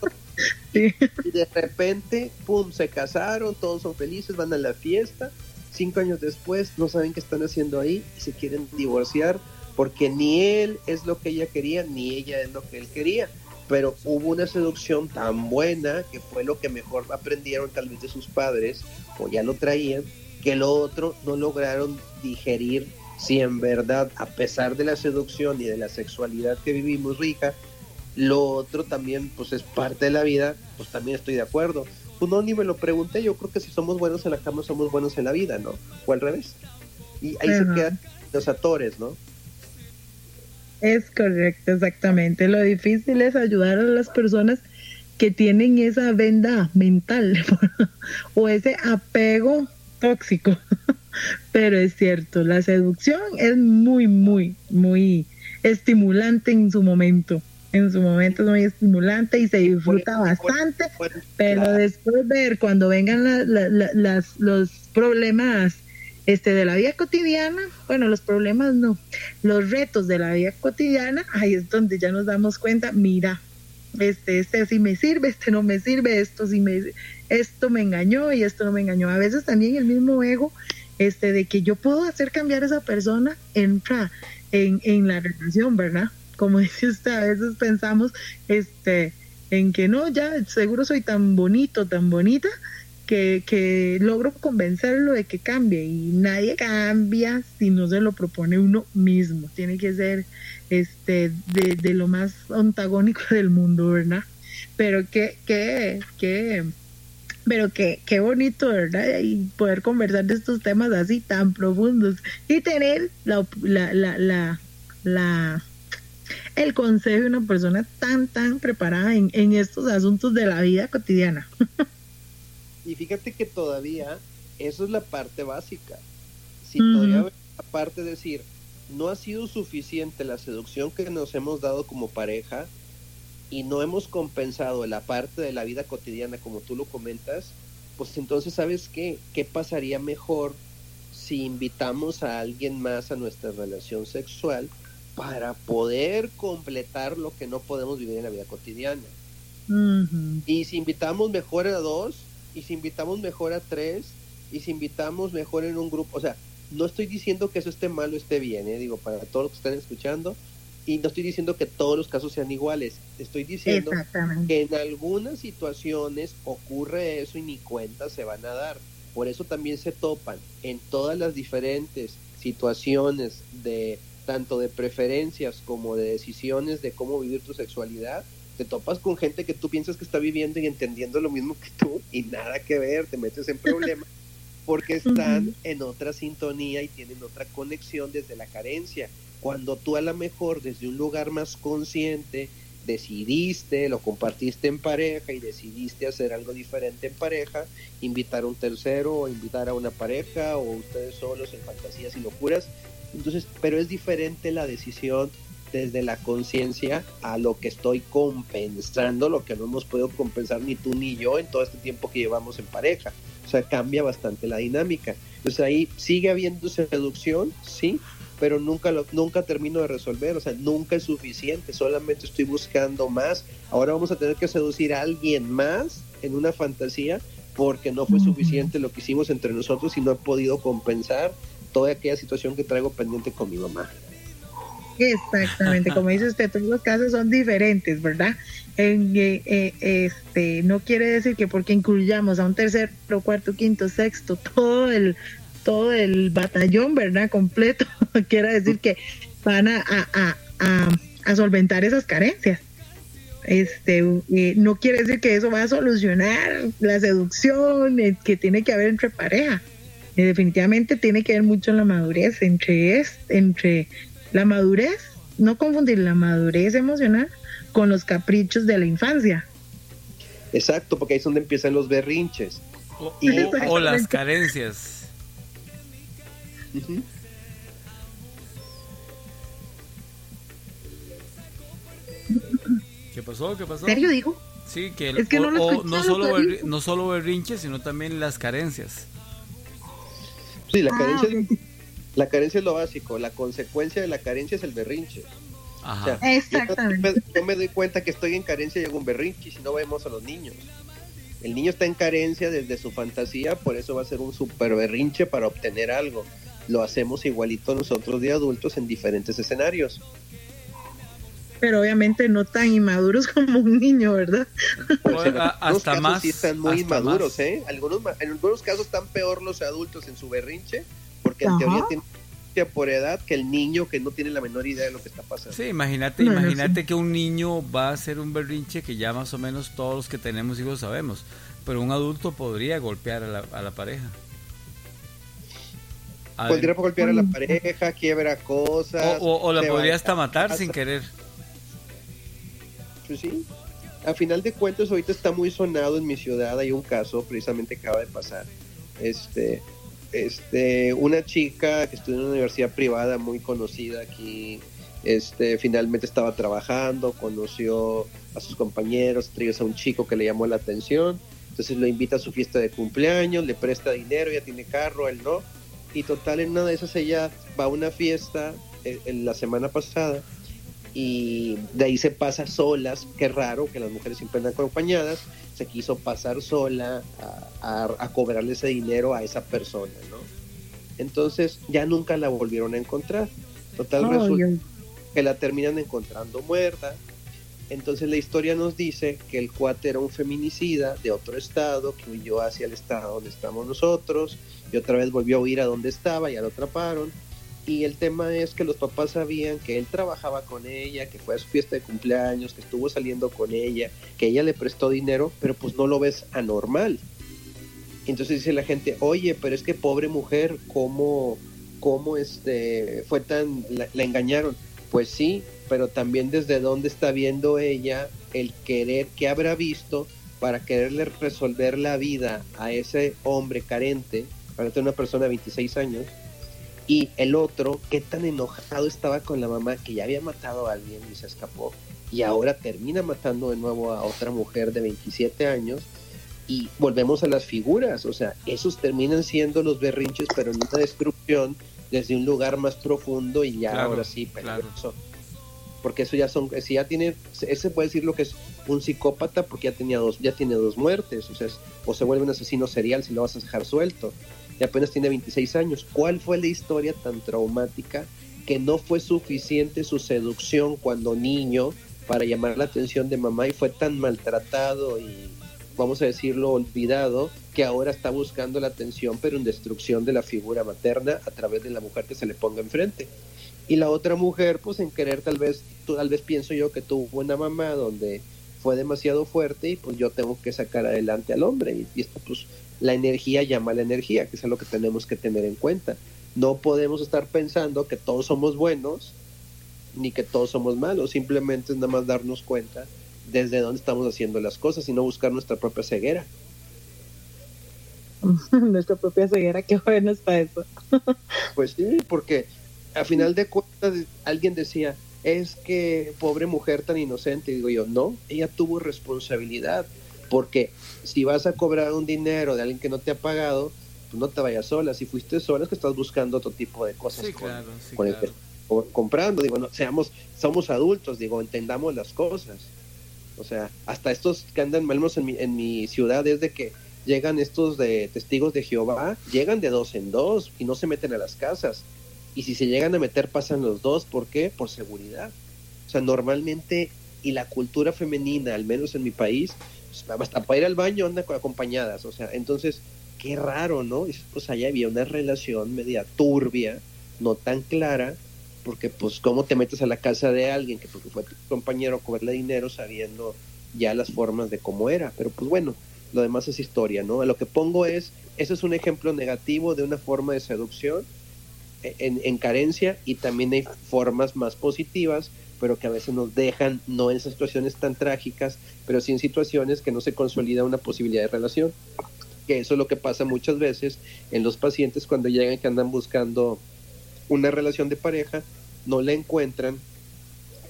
(laughs) sí. y de repente, pum, se casaron, todos son felices, van a la fiesta, cinco años después no saben qué están haciendo ahí y se quieren divorciar porque ni él es lo que ella quería, ni ella es lo que él quería pero hubo una seducción tan buena que fue lo que mejor aprendieron tal vez de sus padres o ya lo traían, que lo otro no lograron digerir si en verdad, a pesar de la seducción y de la sexualidad que vivimos rica, lo otro también pues es parte de la vida, pues también estoy de acuerdo. Pues no, ni me lo pregunté, yo creo que si somos buenos en la cama somos buenos en la vida, ¿no? O al revés. Y ahí uh -huh. se quedan los actores, ¿no? Es correcto, exactamente. Lo difícil es ayudar a las personas que tienen esa venda mental (laughs) o ese apego tóxico. (laughs) Pero es cierto, la seducción es muy, muy, muy estimulante en su momento. En su momento es muy estimulante y se disfruta bastante, pero después ver cuando vengan la, la, la, las, los problemas este de la vida cotidiana, bueno, los problemas no, los retos de la vida cotidiana, ahí es donde ya nos damos cuenta, mira, este, este sí me sirve, este no me sirve, esto sí me, esto me engañó y esto no me engañó. A veces también el mismo ego, este, de que yo puedo hacer cambiar a esa persona, entra en, en la relación, ¿verdad? Como (laughs) dice usted, a veces pensamos, este, en que no, ya seguro soy tan bonito, tan bonita, que, que, logro convencerlo de que cambie y nadie cambia si no se lo propone uno mismo. Tiene que ser este de, de lo más antagónico (laughs) del mundo, ¿verdad? Pero que, que, que, pero que, qué bonito, ¿verdad? Y poder conversar de estos temas así tan profundos y tener la, la, la, la, la el consejo de una persona tan, tan preparada en, en estos asuntos de la vida cotidiana. (laughs) Y fíjate que todavía eso es la parte básica. Si todavía aparte de decir, no ha sido suficiente la seducción que nos hemos dado como pareja y no hemos compensado la parte de la vida cotidiana como tú lo comentas, pues entonces sabes qué, qué pasaría mejor si invitamos a alguien más a nuestra relación sexual para poder completar lo que no podemos vivir en la vida cotidiana. Y si invitamos mejor a dos, y si invitamos mejor a tres, y si invitamos mejor en un grupo, o sea, no estoy diciendo que eso esté mal o esté bien, ¿eh? digo, para todos los que están escuchando, y no estoy diciendo que todos los casos sean iguales, estoy diciendo que en algunas situaciones ocurre eso y ni cuenta se van a dar. Por eso también se topan en todas las diferentes situaciones de tanto de preferencias como de decisiones de cómo vivir tu sexualidad, te topas con gente que tú piensas que está viviendo y entendiendo lo mismo que tú y nada que ver, te metes en problemas porque (laughs) están en otra sintonía y tienen otra conexión desde la carencia. Cuando tú a lo mejor desde un lugar más consciente decidiste, lo compartiste en pareja y decidiste hacer algo diferente en pareja, invitar a un tercero o invitar a una pareja o ustedes solos en fantasías y locuras. Entonces, pero es diferente la decisión desde la conciencia a lo que estoy compensando, lo que no hemos podido compensar ni tú ni yo en todo este tiempo que llevamos en pareja. O sea, cambia bastante la dinámica. Entonces ahí sigue habiendo seducción, sí, pero nunca lo, nunca termino de resolver, o sea, nunca es suficiente, solamente estoy buscando más. Ahora vamos a tener que seducir a alguien más en una fantasía porque no fue suficiente lo que hicimos entre nosotros y no he podido compensar toda aquella situación que traigo pendiente con mi mamá. Exactamente, como dice usted, todos los casos son diferentes, ¿verdad? Eh, eh, este, no quiere decir que porque incluyamos a un tercer, cuarto, quinto, sexto, todo el, todo el batallón, ¿verdad? Completo, (laughs) quiere decir que van a, solventar esas carencias. Este, eh, no quiere decir que eso va a solucionar la seducción que tiene que haber entre pareja. definitivamente tiene que ver mucho la madurez entre, es, entre la madurez, no confundir la madurez emocional con los caprichos de la infancia. Exacto, porque ahí es donde empiezan los berrinches. O, las carencias. ¿Qué pasó? ¿Qué pasó? ¿Serio digo? Sí, que, no, solo no solo berrinches, sino también las carencias. Sí, la ah, carencia la carencia es lo básico, la consecuencia de la carencia es el berrinche. Ajá. Exactamente. Yo me, doy cuenta que estoy en carencia y hago un berrinche si no vemos a los niños. El niño está en carencia desde su fantasía, por eso va a ser un super berrinche para obtener algo. Lo hacemos igualito nosotros de adultos en diferentes escenarios. Pero obviamente no tan inmaduros (laughs) como un niño, ¿verdad? Pues hasta más. Sí están muy inmaduros, ¿eh? Algunos, en algunos casos están peor los adultos en su berrinche porque en teoría tiene por edad que el niño que no tiene la menor idea de lo que está pasando. Sí, imagínate, imagínate que un niño va a hacer un berrinche que ya más o menos todos los que tenemos hijos sabemos, pero un adulto podría golpear a la, a la pareja. podría golpear a la pareja, quiebra cosas. O, la podría hasta matar sin querer. Pues sí. A final de cuentas, ahorita está muy sonado en mi ciudad. Hay un caso, precisamente acaba de pasar. Este, este, una chica que estudió en una universidad privada muy conocida aquí, este, finalmente estaba trabajando, conoció a sus compañeros, a un chico que le llamó la atención, entonces lo invita a su fiesta de cumpleaños, le presta dinero, ya tiene carro, él no, y total en una de esas ella va a una fiesta eh, en la semana pasada y de ahí se pasa solas, qué raro que las mujeres siempre andan acompañadas, se quiso pasar sola a, cobrarle ese dinero a esa persona, ¿no? Entonces ya nunca la volvieron a encontrar. Total resulta que la terminan encontrando muerta. Entonces la historia nos dice que el cuate era un feminicida de otro estado que huyó hacia el estado donde estamos nosotros y otra vez volvió a huir a donde estaba, ya lo atraparon y el tema es que los papás sabían que él trabajaba con ella, que fue a su fiesta de cumpleaños, que estuvo saliendo con ella, que ella le prestó dinero, pero pues no lo ves anormal. Entonces dice la gente, oye, pero es que pobre mujer, ¿cómo, cómo este, fue tan, la, engañaron? Pues sí, pero también desde dónde está viendo ella el querer que habrá visto para quererle resolver la vida a ese hombre carente, para tener una persona de 26 años, y el otro, qué tan enojado estaba con la mamá que ya había matado a alguien y se escapó, y ahora termina matando de nuevo a otra mujer de 27 años, y volvemos a las figuras, o sea, esos terminan siendo los berrinches, pero en una destrucción desde un lugar más profundo y ya ahora sí peligroso. Porque eso ya son, si ya tiene, ese puede decir lo que es un psicópata porque ya tenía dos, ya tiene dos muertes, o sea, o se vuelve un asesino serial si lo vas a dejar suelto. Y apenas tiene 26 años. ¿Cuál fue la historia tan traumática que no fue suficiente su seducción cuando niño para llamar la atención de mamá y fue tan maltratado y vamos a decirlo, olvidado, que ahora está buscando la atención, pero en destrucción de la figura materna a través de la mujer que se le ponga enfrente. Y la otra mujer, pues en querer tal vez, tal vez pienso yo que tuvo una mamá donde fue demasiado fuerte y pues yo tengo que sacar adelante al hombre. Y, y esto pues la energía llama a la energía, que es lo que tenemos que tener en cuenta. No podemos estar pensando que todos somos buenos ni que todos somos malos, simplemente es nada más darnos cuenta desde dónde estamos haciendo las cosas y no buscar nuestra propia ceguera. (laughs) nuestra propia ceguera, qué bueno está eso. pues sí, porque a final de cuentas alguien decía, es que pobre mujer tan inocente, digo yo, no, ella tuvo responsabilidad, porque si vas a cobrar un dinero de alguien que no te ha pagado, pues no te vayas sola, si fuiste sola es que estás buscando otro tipo de cosas con, el comprando, digo, no, seamos, somos adultos, digo, entendamos las cosas. O sea, hasta estos que andan, mal en mi, en mi ciudad, es de que llegan estos de testigos de Jehová, llegan de dos en dos y no se meten a las casas. Y si se llegan a meter, pasan los dos. ¿Por qué? Por seguridad. O sea, normalmente, y la cultura femenina, al menos en mi país, pues, hasta para ir al baño andan acompañadas. O sea, entonces, qué raro, ¿no? Pues allá había una relación media turbia, no tan clara, porque pues cómo te metes a la casa de alguien que porque fue tu compañero a cobrarle dinero sabiendo ya las formas de cómo era, pero pues bueno, lo demás es historia, ¿no? Lo que pongo es, ese es un ejemplo negativo de una forma de seducción en, carencia y también hay formas más positivas, pero que a veces nos dejan no en situaciones tan trágicas, pero sí en situaciones que no se consolida una posibilidad de relación. Que eso es lo que pasa muchas veces en los pacientes cuando llegan que andan buscando una relación de pareja, no la encuentran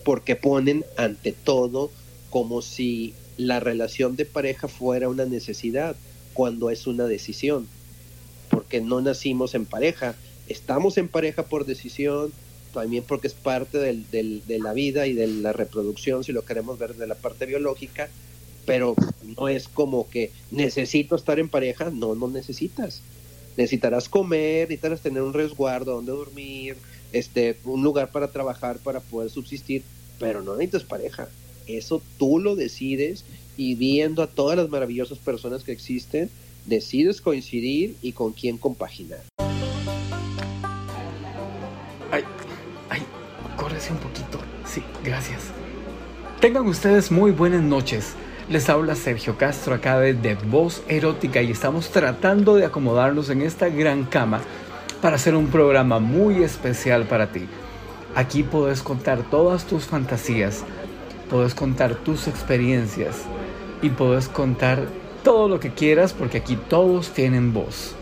porque ponen ante todo como si la relación de pareja fuera una necesidad cuando es una decisión, porque no nacimos en pareja, estamos en pareja por decisión, también porque es parte de la vida y de la reproducción, si lo queremos ver de la parte biológica, pero no es como que necesito estar en pareja, no, no necesitas necesitarás comer, necesitarás tener un resguardo donde dormir, este, un lugar para trabajar para poder subsistir, pero no necesitas pareja. Eso tú lo decides y viendo a todas las maravillosas personas que existen, decides coincidir y con quién compaginar. Un poquito. Sí, gracias. Tengan ustedes muy buenas noches. Les habla Sergio Castro acá de Voz Erótica y estamos tratando de acomodarnos en esta gran cama para hacer un programa muy especial para ti. Aquí puedes contar todas tus fantasías, puedes contar tus experiencias y puedes contar todo lo que quieras porque aquí todos tienen voz.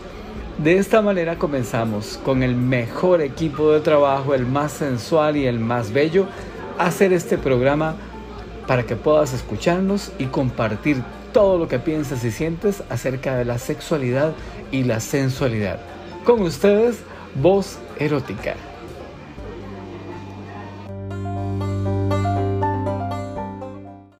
De esta manera comenzamos con el mejor equipo de trabajo, el más sensual y el más bello, a hacer este programa para que puedas escucharnos y compartir todo lo que piensas y sientes acerca de la sexualidad y la sensualidad. Con ustedes, Voz Erótica.